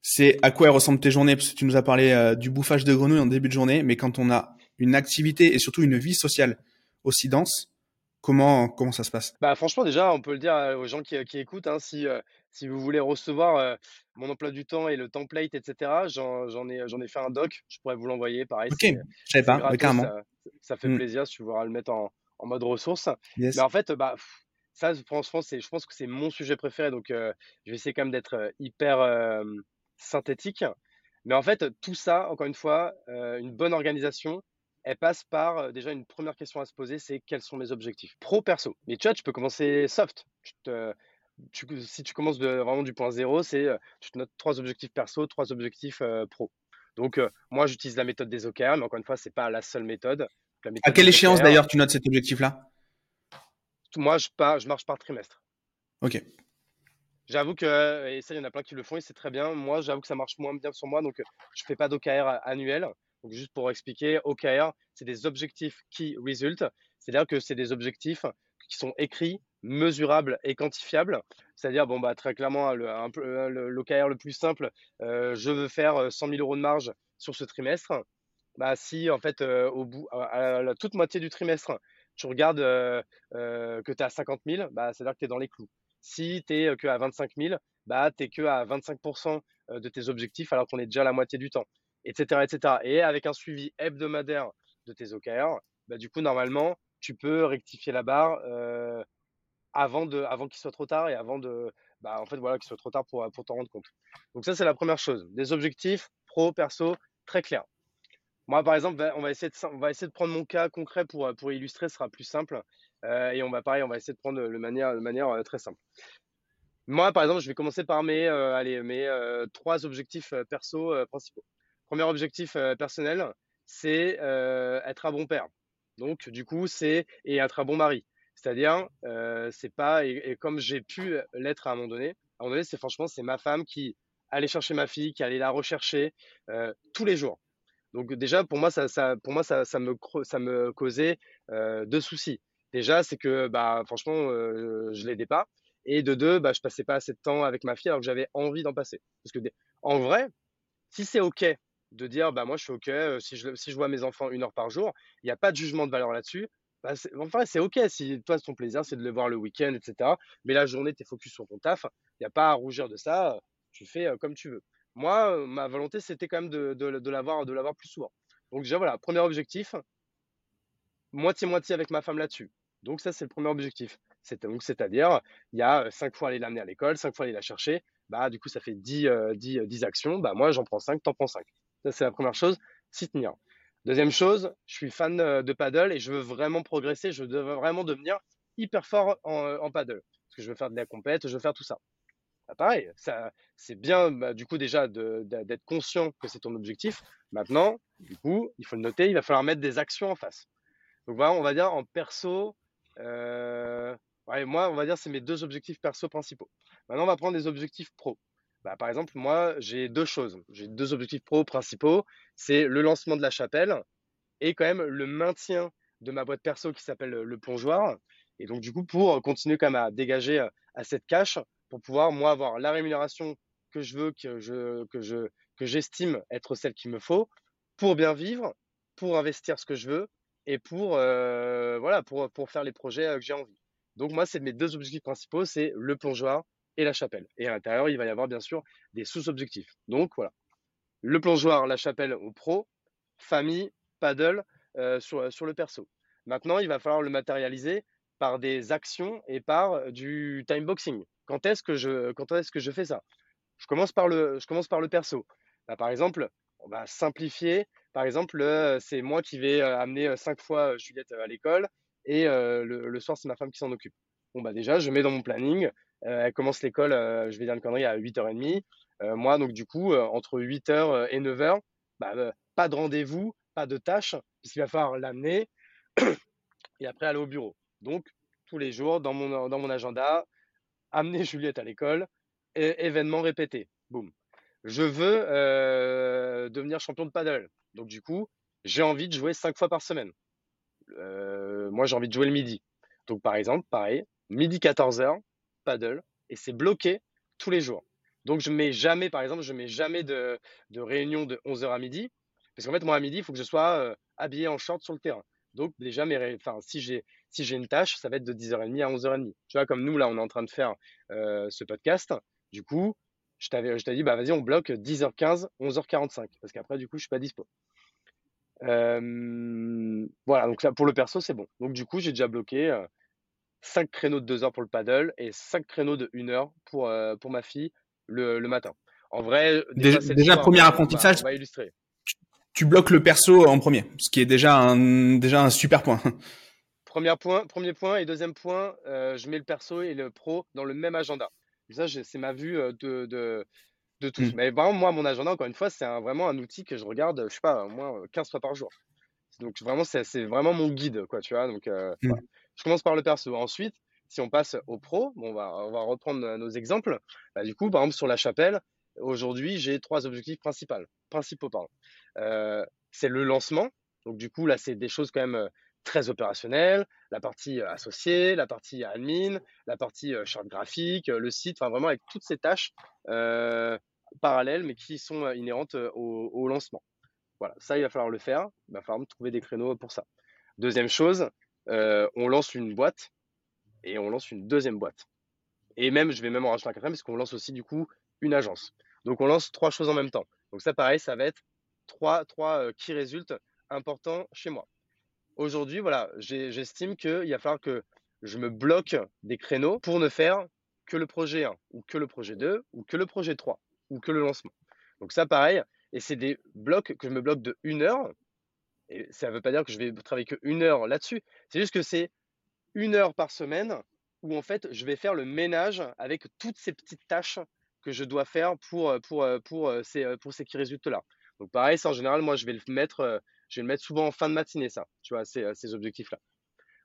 c'est à quoi ressemblent tes journées? Parce que tu nous as parlé du bouffage de grenouilles en début de journée, mais quand on a une activité et surtout une vie sociale aussi dense, Comment, comment ça se passe? Bah franchement déjà on peut le dire aux gens qui, qui écoutent hein, si, si vous voulez recevoir mon emploi du temps et le template etc j'en, ai ai fait un doc je pourrais vous l'envoyer pareil ok je savais pas gratos, carrément ça, ça fait mmh. plaisir si tu voudras le mettre en, en mode ressource yes. mais en fait bah ça franchement c'est je pense que c'est mon sujet préféré donc je vais essayer quand même d'être hyper euh, synthétique mais en fait tout ça encore une fois euh, une bonne organisation elle passe par déjà une première question à se poser, c'est quels sont mes objectifs pro perso? Mais tu vois, tu peux commencer soft. Tu te, tu, si tu commences de, vraiment du point zéro, c'est tu te notes trois objectifs perso, trois objectifs euh, pro. Donc moi, j'utilise la méthode des OKR, mais encore une fois, c'est pas la seule méthode. La méthode à quelle échéance d'ailleurs tu notes cet objectif-là? Moi, je, pars, je marche par trimestre. Ok. J'avoue que, et ça, il y en a plein qui le font et c'est très bien. Moi, j'avoue que ça marche moins bien sur moi, donc je fais pas d'OKR annuel. Donc, juste pour expliquer, OKR, c'est des objectifs qui result. C'est-à-dire que c'est des objectifs qui sont écrits, mesurables et quantifiables. C'est-à-dire, bon, bah, très clairement, le, un peu, euh, l'OKR le plus simple, euh, je veux faire 100 euh, 000 euros de marge sur ce trimestre. Bah, si, en fait, au bout, à la toute moitié du trimestre, tu regardes que tu es à 50 000, bah, c'est-à-dire que tu es dans les clous. Si tu es que à 25 000, bah, tu es que à 25% de tes objectifs alors qu'on est déjà à la moitié du temps etc., etc. Et avec un suivi hebdomadaire de tes OKR, bah, du coup, normalement, tu peux rectifier la barre euh, avant, de, avant qu'il soit trop tard et avant de, bah, en fait, voilà, qu'il soit trop tard pour, pour t'en rendre compte. Donc ça, c'est la première chose. Des objectifs pro, perso, très clairs. Moi, par exemple, on va essayer de, on va essayer de prendre mon cas concret pour, pour illustrer, ce sera plus simple. Euh, et on va, pareil, on va essayer de prendre le manière, de manière euh, très simple. Moi, par exemple, je vais commencer par mes, allez, mes trois objectifs perso principaux. Premier objectif euh, personnel, c'est euh, être un bon père. Donc, du coup, c'est et être un bon mari. C'est-à-dire, euh, c'est pas et, comme j'ai pu l'être à un moment donné. À un moment donné, c'est franchement, c'est ma femme qui allait chercher ma fille, qui allait la rechercher tous les jours. Donc déjà, pour moi, ça, pour moi, ça, ça me ça me causait deux soucis. Déjà, c'est que bah franchement, je l'aidais pas. Et de deux, bah, je passais pas assez de temps avec ma fille alors que j'avais envie d'en passer. Parce que en vrai, si c'est ok de dire bah moi je suis ok si je si je vois mes enfants une heure par jour il n'y a pas de jugement de valeur là-dessus bah, enfin c'est ok si toi ton plaisir c'est de le voir le week-end etc mais la journée tu es focus sur ton taf il n'y a pas à rougir de ça tu fais comme tu veux. Moi ma volonté c'était quand même de, de, l'avoir de l'avoir plus souvent. Donc déjà voilà premier objectif moitié moitié avec ma femme là-dessus. Donc ça c'est le premier objectif. Donc c'est-à-dire il y a cinq fois aller l'amener à l'école cinq fois aller la chercher. Bah du coup ça fait 10, 10, 10 actions. Bah moi j'en prends 5 t'en prends 5 ça, c'est la première chose, s'y tenir. Deuxième chose, je suis fan euh, de paddle et je veux vraiment progresser, je veux vraiment devenir hyper fort en, euh, en paddle. Parce que je veux faire de la compète, je veux faire tout ça. Bah, pareil, c'est bien bah, du coup déjà d'être conscient que c'est ton objectif. Maintenant, du coup, il faut le noter, il va falloir mettre des actions en face. Donc voilà, on va dire en perso, euh, moi, on va dire, c'est mes deux objectifs perso principaux. Maintenant, on va prendre des objectifs pro. Bah, par exemple, moi, j'ai deux choses. J'ai deux objectifs pro principaux. C'est le lancement de la chapelle et quand même le maintien de ma boîte perso qui s'appelle le plongeoir. Et donc, du coup, pour continuer quand même à dégager à cette cash, pour pouvoir, moi, avoir la rémunération que je veux, que je, que je, que j'estime être celle qu'il me faut pour bien vivre, pour investir ce que je veux et pour, euh, voilà, pour, pour faire les projets euh, que j'ai envie. Donc moi, c'est mes deux objectifs principaux, c'est le plongeoir et la chapelle. Et à l'intérieur, il va y avoir bien sûr des sous-objectifs. Donc voilà, le plongeoir, la chapelle au pro, famille, paddle euh, sur, sur le perso. Maintenant, il va falloir le matérialiser par des actions et par du time boxing. Quand est-ce que je, quand est-ce que je fais ça? Je commence par le, je commence par le perso. Bah, par exemple, on va simplifier. Par exemple, c'est moi qui vais amener cinq fois Juliette à l'école et le, soir, c'est ma femme qui s'en occupe. Bon, bah déjà, je mets dans mon planning. Elle commence l'école, je vais dire une connerie, à 8h30. moi, donc du coup, entre 8h et 9h, bah, pas de rendez-vous, pas de tâches, puisqu'il va falloir l'amener et après aller au bureau. Donc, tous les jours, dans mon, dans mon agenda, amener Juliette à l'école, événement répété. Boum. Je veux euh, devenir champion de paddle. Donc du coup, j'ai envie de jouer cinq fois par semaine. Euh, moi, j'ai envie de jouer le midi. Donc par exemple, pareil, midi 14h, paddle, et c'est bloqué tous les jours. Donc je mets jamais, par exemple, je mets jamais de, réunion de 11h à midi. Parce qu'en fait, moi, à midi, il faut que je sois euh, habillé en short sur le terrain. Donc déjà, enfin, si j'ai si j'ai une tâche, ça va être de 10h30 à 11h30. Tu vois, comme nous, là, on est en train de faire ce podcast. Du coup, je t'avais, je t'ai dit, bah vas-y, on bloque 10h15, 11h45, parce qu'après, du coup, je suis pas dispo. Euh, voilà, donc là, pour le perso, c'est bon. Donc, du coup, j'ai déjà bloqué 5 euh, créneaux de 2 heures pour le paddle et 5 créneaux de 1 heure pour, euh, pour ma fille le, matin. En vrai, déjà, déjà premier apprentissage. illustrer. Tu, bloques le perso en premier, ce qui est déjà un, déjà un super point. Premier point, premier point et deuxième point, je mets le perso et le pro dans le même agenda. Ça, c'est ma vue de, de, de tous. Mmh. Mais vraiment, moi, mon agenda, encore une fois, c'est vraiment un outil que je regarde, je sais pas, au moins 15 fois par jour. Donc, vraiment, c'est vraiment mon guide, quoi, tu vois. Donc, mmh. Je commence par le perso. Ensuite, si on passe au pro, bon, on, va, reprendre nos exemples. Bah, du coup, par exemple, sur la chapelle, aujourd'hui, j'ai trois objectifs principaux. principaux pardon. c'est le lancement. Donc, du coup, là, c'est des choses quand même très opérationnel, la partie euh, associée, la partie admin, la partie euh, charte graphique, euh, le site, enfin vraiment avec toutes ces tâches parallèles mais qui sont inhérentes au, lancement. Voilà, ça il va falloir le faire, il va falloir trouver des créneaux pour ça. Deuxième chose, on lance une boîte et on lance une deuxième boîte. Et même, je vais même en rajouter un quatrième parce qu'on lance aussi du coup une agence. Donc on lance trois choses en même temps. Donc ça pareil, ça va être trois, trois qui résultent importants chez moi. Aujourd'hui, voilà, j'estime qu'il va falloir que je me bloque des créneaux pour ne faire que le projet 1 ou que le projet 2 ou que le projet 3 ou que le lancement. Donc ça, pareil, et c'est des blocs que je me bloque de une heure. Et ça ne veut pas dire que je vais travailler que une heure là-dessus. C'est juste que c'est une heure par semaine où en fait je vais faire le ménage avec toutes ces petites tâches que je dois faire pour, pour, pour, ces, pour ces résultats-là. Donc pareil, ça en général, moi je vais le mettre je vais le mettre souvent en fin de matinée, ça, tu vois, ces, euh, ces objectifs-là.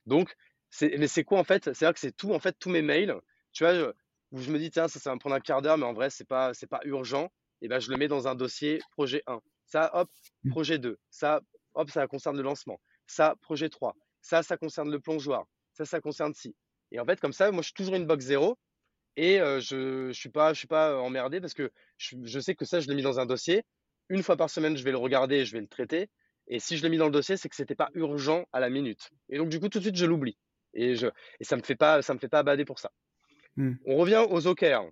Donc, mais c'est quoi en fait? C'est-à-dire que c'est tout, en fait, tous mes mails, tu vois, où je me dis, tiens, ça, ça va me prendre un quart d'heure, mais en vrai, c'est pas, c'est pas urgent. Et ben, je le mets dans un dossier projet 1. Ça, hop, mmh. projet 2. Ça, hop, ça concerne le lancement. Ça, projet 3. Ça, ça concerne le plongeoir. Ça, ça concerne si. Et en fait, comme ça, moi, je suis toujours une box zéro et euh, je ne suis pas, je suis pas emmerdé parce que je, je sais que ça, je l'ai mis dans un dossier. Une fois par semaine, je vais le regarder et je vais le traiter. Et si je l'ai mis dans le dossier, c'est que c'était pas urgent à la minute. Et donc, du coup, tout de suite, je l'oublie. Et, je, et ça me fait pas, ça me fait pas abader pour ça. Mmh. On revient aux OKR.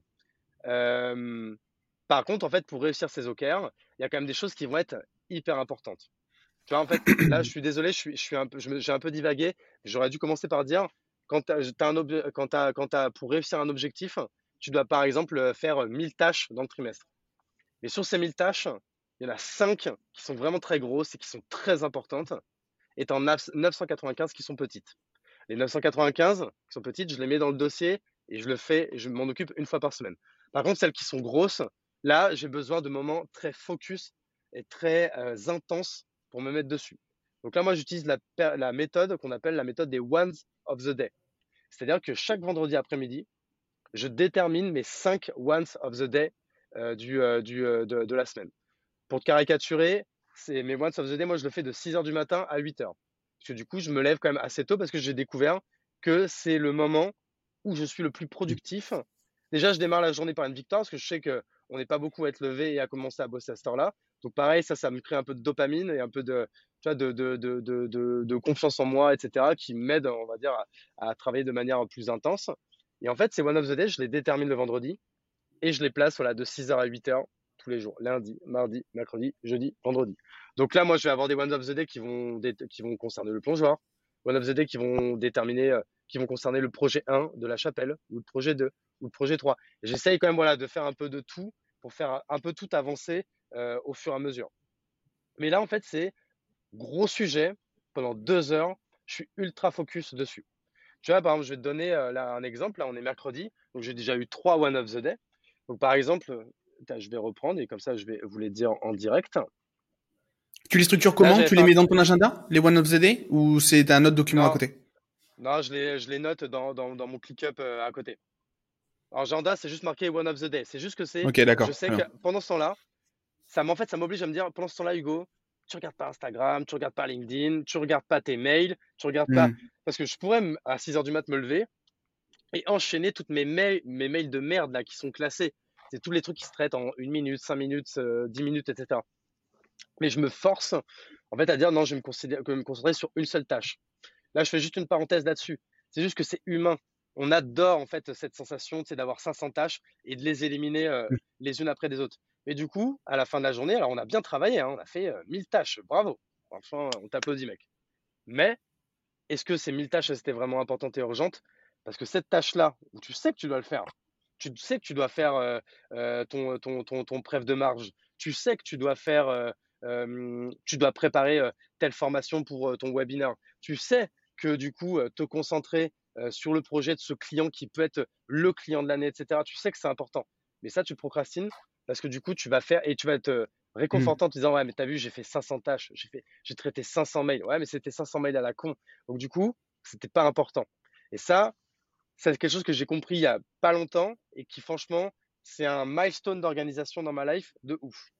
par contre, en fait, pour réussir ces OKR, il y a quand même des choses qui vont être hyper importantes. Tu vois, en fait, là, je suis désolé, je suis, je suis un peu, j'ai un peu divagué. J'aurais dû commencer par dire, quand, as, un quand, as, quand as, pour réussir un objectif, tu dois par exemple faire 1000 tâches dans le trimestre. Et sur ces 1000 tâches, il y en a 5 qui sont vraiment très grosses et qui sont très importantes, et en 995 qui sont petites. Les 995 qui sont petites, je les mets dans le dossier et je le fais je m'en occupe une fois par semaine. Par contre, celles qui sont grosses, là, j'ai besoin de moments très focus et très euh, intenses pour me mettre dessus. Donc là, moi, j'utilise la, méthode qu'on appelle la méthode des ones of the day. C'est-à-dire que chaque vendredi après-midi, je détermine mes 5 once of the day euh, euh, euh, de, la semaine. Pour te caricaturer, c'est mes once of the day, moi je le fais de 6h du matin à 8h. Parce que du coup, je me lève quand même assez tôt parce que j'ai découvert que c'est le moment où je suis le plus productif. Déjà, je démarre la journée par une victoire parce que je sais qu'on n'est pas beaucoup à être levé et à commencer à bosser à cette heure-là. Donc pareil, ça, ça me crée un peu de dopamine et un peu de, confiance en moi, etc., qui m'aide, on va dire, à, travailler de manière plus intense. Et en fait, ces One of the Day, je les détermine le vendredi et je les place de 6h à 8h tous les jours, lundi, mardi, mercredi, jeudi, vendredi. Donc là, moi, je vais avoir des One of the Day qui vont, concerner le plongeoir, One of the Day qui vont déterminer, euh, qui vont concerner le projet 1 de la chapelle, ou le projet 2, ou le projet 3. J'essaye quand même de faire un peu de tout pour faire un peu tout avancer euh, au fur et à mesure. Mais là, en fait, c'est gros sujet. Pendant deux heures, je suis ultra focus dessus. Tu vois, par exemple, je vais te donner euh, là un exemple. Là, on est mercredi, donc j'ai déjà eu trois One of the Day. Donc, par exemple, je vais reprendre et comme ça, je vais vous les dire en direct. Tu les structures comment? Tu les mets dans ton agenda, les One of the Day, ou c'est un autre document à côté? Non, je les, je les note dans, dans, dans mon ClickUp euh, à côté. Agenda, c'est juste marqué One of the Day. C'est juste que c'est. Ok, d'accord. Je sais que pendant ce temps-là, ça en fait, ça m'oblige à me dire pendant ce temps-là, Hugo, tu regardes pas Instagram, tu regardes pas LinkedIn, tu regardes pas tes mails, tu regardes pas. Hmm. Parce que je pourrais à 6 h du mat me lever et enchaîner toutes mes mails, mes mails de merde là qui sont classés. C'est tous les trucs qui se traitent en une minute, cinq minutes, 10 euh, minutes, etc. Mais je me force en fait à dire non, je vais me, me concentrer sur une seule tâche. Là, je fais juste une parenthèse là-dessus. C'est juste que c'est humain. On adore en fait cette sensation d'avoir 500 tâches et de les éliminer euh, hmm. les unes après les autres. Mais du coup, à la fin de la journée, alors on a bien travaillé, hein, on a fait 1000 tâches, bravo. Enfin, on t'applaudit, mec. Mais est-ce que ces 1000 tâches, c'était vraiment importantes et urgentes? Parce que cette tâche-là, où tu sais que tu dois le faire, tu sais que tu dois faire ton, ton, ton, ton, de marge, tu sais que tu dois faire, tu dois préparer telle formation pour ton webinaire, tu sais que du coup, te concentrer sur le projet de ce client qui peut être le client de l'année, etc., tu sais que c'est important. Mais ça, tu procrastines parce que du coup, tu vas faire et tu vas être mmh. réconfortant en te disant Ouais, mais t'as vu, j'ai fait 500 tâches, j'ai fait, j'ai traité 500 mails. Ouais, mais c'était 500 mails à la con. Donc, du coup, c'était pas important. Et ça, c'est quelque chose que j'ai compris il y a pas longtemps et qui, franchement, c'est un milestone d'organisation dans ma life de ouf.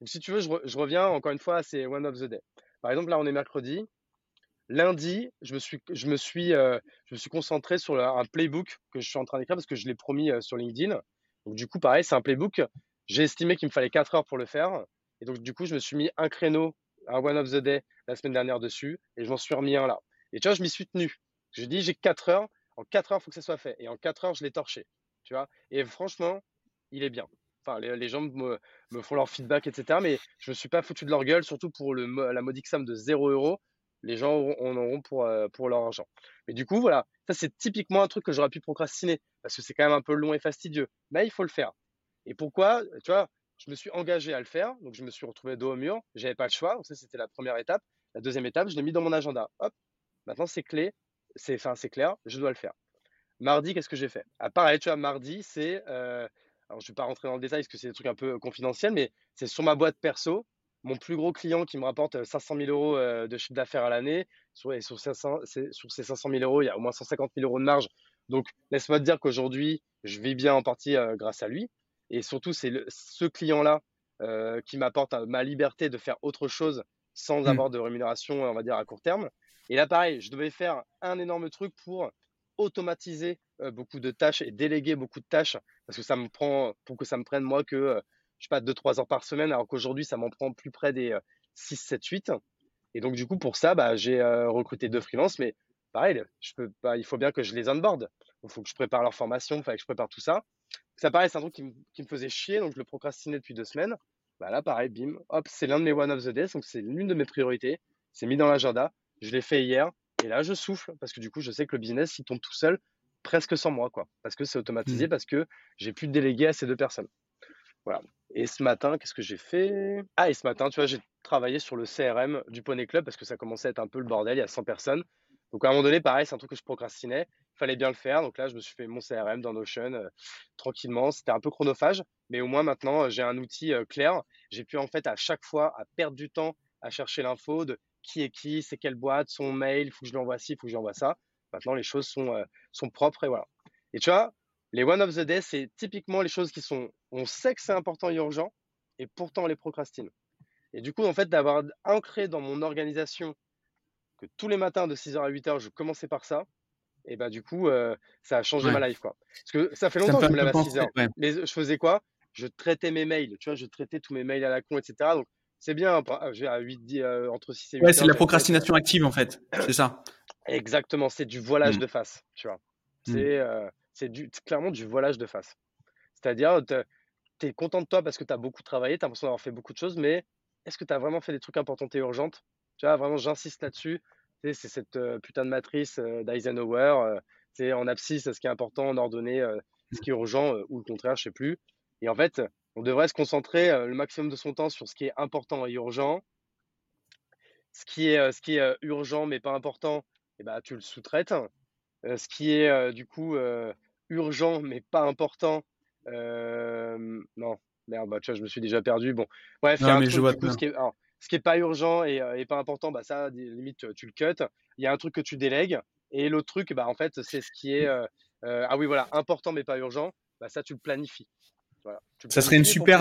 Donc, si tu veux, je, reviens encore une fois à ces One of the Day. Par exemple, là, on est mercredi. Lundi, je me suis, je me suis, euh, je me suis concentré sur un playbook que je suis en train d'écrire parce que je l'ai promis euh, sur LinkedIn. Donc, du coup, pareil, c'est un playbook j'ai estimé qu'il me fallait 4 heures pour le faire. Et donc, du coup, je me suis mis un créneau, un One of the Day, la semaine dernière dessus. Et je m'en suis remis un là. Et tu vois, je m'y suis tenu. J'ai dit, j'ai 4 heures. En 4 heures, il faut que ça soit fait. Et en 4 heures, je l'ai torché. Tu vois? Et franchement, il est bien. Enfin, les, gens me, font leur feedback, etc. Mais je me suis pas foutu de leur gueule, surtout pour la modique somme de 0 euros. Les gens en auront euh, pour leur argent. Mais du coup, voilà, ça c'est typiquement un truc que j'aurais pu procrastiner parce que c'est quand même un peu long et fastidieux. Mais il faut le faire. Et pourquoi Tu vois, je me suis engagé à le faire, donc je me suis retrouvé dos au mur, j'avais pas le choix, donc ça c'était la première étape. La deuxième étape, je l'ai mis dans mon agenda. Hop, maintenant c'est clé, c'est clair, je dois le faire. Mardi, qu'est-ce que j'ai fait? Ah, Pareil, tu vois, mardi, c'est euh, alors je vais pas rentrer dans le détail parce que c'est des trucs un peu confidentiels, mais c'est sur ma boîte perso, mon plus gros client qui me rapporte 500 000 euros euh, de chiffre d'affaires à l'année, sur, sur, sur ces 500 000 euros, il y a au moins 150 000 euros de marge. Donc laisse-moi te dire qu'aujourd'hui, je vis bien en partie euh, grâce à lui. Et surtout, c'est ce client-là euh, qui m'apporte euh, ma liberté de faire autre chose sans mmh. avoir de rémunération, on va dire, à court terme. Et là, pareil, je devais faire un énorme truc pour automatiser euh, beaucoup de tâches et déléguer beaucoup de tâches parce que ça me prend, pour que ça me prenne moi que, je sais pas, 2-3 heures par semaine, alors qu'aujourd'hui, ça m'en prend plus près des 6, 7, 8. Et donc, du coup, pour ça, bah, j'ai recruté deux freelances, mais pareil, je peux pas, il faut bien que je les onboard. Il faut que je prépare leur formation, il faut que je prépare tout ça. Ça paraît, c'est un truc qui me, faisait chier, donc je le procrastinais depuis deux semaines. Bah là, pareil, bim, hop, c'est l'un de mes one of the days, donc c'est l'une de mes priorités. C'est mis dans l'agenda. Je l'ai fait hier, et là, je souffle parce que du coup, je sais que le business, il tombe tout seul, presque sans moi, quoi. Parce que c'est automatisé, mmh. parce que j'ai pu déléguer à ces deux personnes. Voilà. Et ce matin, qu'est-ce que j'ai fait? Ah, et ce matin, tu vois, j'ai travaillé sur le CRM du Poney Club parce que ça commençait à être un peu le bordel, il y a 100 personnes. Donc à un moment donné, pareil, c'est un truc que je procrastinais. Fallait bien le faire. Donc là, je me suis fait mon CRM dans Notion euh, tranquillement. C'était un peu chronophage, mais au moins maintenant, euh, j'ai un outil euh, clair. J'ai pu en fait à chaque fois à perdre du temps à chercher l'info de qui est qui, c'est quelle boîte, son mail, il faut que je lui envoie ci, faut que je lui envoie ça. Maintenant, les choses sont, sont propres et voilà. Et tu vois, les one of the day, c'est typiquement les choses qui sont, on sait que c'est important et urgent, et pourtant on les procrastine. Et du coup, en fait, d'avoir ancré dans mon organisation que tous les matins de 6h à 8h, je commençais par ça, et bah du coup, euh, ça a changé ma life. Quoi. Parce que ça fait longtemps que je me lève à 6h. Mais je faisais quoi? Je traitais mes mails, tu vois, je traitais tous mes mails à la con, etc. Donc c'est bien, j'ai à 8, 10, euh, entre 6 et 8 Ouais, c'est la procrastination active en fait, c'est ça. Exactement, c'est du voilage mmh. de face, tu vois. Mmh. C'est euh, c'est clairement du voilage de face. C'est-à-dire, tu es content de toi parce que tu as beaucoup travaillé, tu as l'impression d'avoir fait beaucoup de choses, mais est-ce que tu as vraiment fait des trucs importants et urgentes? Tu vois, vraiment, j'insiste là-dessus. C'est cette putain de matrice d'Eisenhower. c'est en abscisse ce qui est important, en ordonnée ce qui est urgent ou le contraire, je sais plus. Et en fait, on devrait se concentrer le maximum de son temps sur ce qui est important et urgent. Ce qui est, ce qui est urgent mais pas important, eh ben, tu le sous-traites. ce qui est du coup urgent mais pas important, non, merde, bah, tu vois, je me suis déjà perdu. Bon, bref, il y a un truc, du coup, ce qui est, ce qui est pas urgent et, et, pas important, bah ça, limite, tu le cut. Il y a un truc que tu délègues. Et l'autre truc, bah, en fait, c'est ce qui est, ah oui, voilà, important mais pas urgent. Bah, ça, tu le planifies. Voilà. ça serait une super,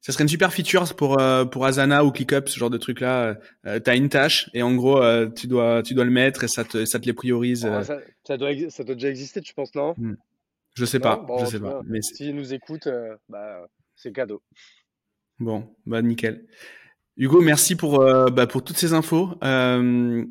ça serait une super feature pour pour Asana ou ClickUp, ce genre de truc là. Euh, tu as une tâche et en gros tu dois tu dois le mettre et ça te ça te les priorise. Ah, ça, ça, doit ça doit déjà exister, tu penses non? Mmh. Je sais pas, je sais pas. Mais s'ils nous écoutent, euh, bah, c'est cadeau. Bon, bah nickel. Hugo, merci pour euh, bah, pour toutes ces infos. Euh,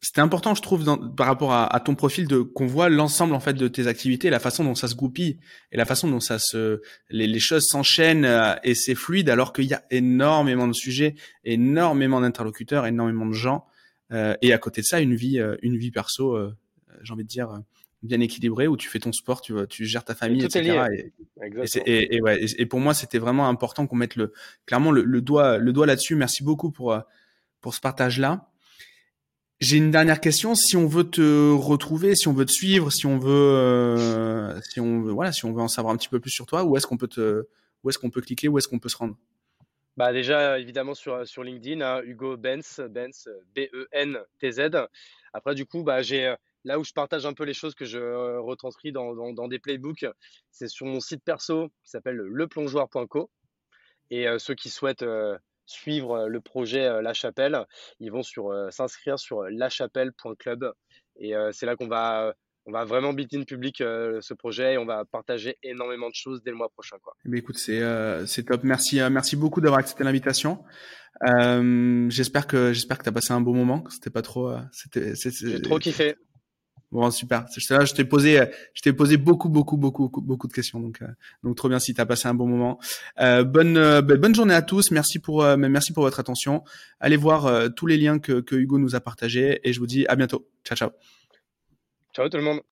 c'était important, je trouve, par rapport à, ton profil, de qu'on voit l'ensemble en fait de tes activités, la façon dont ça se goupille et la façon dont ça se, les, choses s'enchaînent et c'est fluide, alors qu'il y a énormément de sujets, énormément d'interlocuteurs, énormément de gens, et à côté de ça, une vie, une vie perso, j'ai envie de dire bien équilibré où tu fais ton sport, tu, tu gères ta famille, etc. Et, et, ouais, et, pour moi, c'était vraiment important qu'on mette le, clairement le, doigt, le doigt là-dessus. Merci beaucoup pour, euh, pour ce partage-là. J'ai une dernière question. Si on veut te retrouver, si on veut te suivre, si on veut, euh, si on veut, voilà, si on veut en savoir un petit peu plus sur toi, où est-ce qu'on peut te, où est-ce qu'on peut cliquer, où est-ce qu'on peut se rendre? Bah déjà évidemment sur, sur LinkedIn, hein, Hugo Benz, Benz B-E-N-T-Z. Après du coup bah j'ai Là où je partage un peu les choses que je euh, retranscris dans, dans, des playbooks, c'est sur mon site perso qui s'appelle leplongeoir.co. Et euh, ceux qui souhaitent euh, suivre le projet La Chapelle, ils vont sur s'inscrire sur lachapelle.club. Et c'est là qu'on va on va vraiment build in public ce projet et on va partager énormément de choses dès le mois prochain. Quoi. Eh écoute, c'est top. Merci merci beaucoup d'avoir accepté l'invitation. j'espère que j'espère que tu as passé un beau moment. C'était pas trop. J'ai trop kiffé. Bon, super. Je t'ai posé, je t'ai posé beaucoup, beaucoup, beaucoup, beaucoup de questions. Donc, euh, donc trop bien si tu as passé un bon moment. Euh, bonne, euh, ben, bonne journée à tous. Merci pour, euh, merci pour votre attention. Allez voir tous les liens que, que Hugo nous a partagés et je vous dis à bientôt. Ciao, ciao. Ciao tout le monde.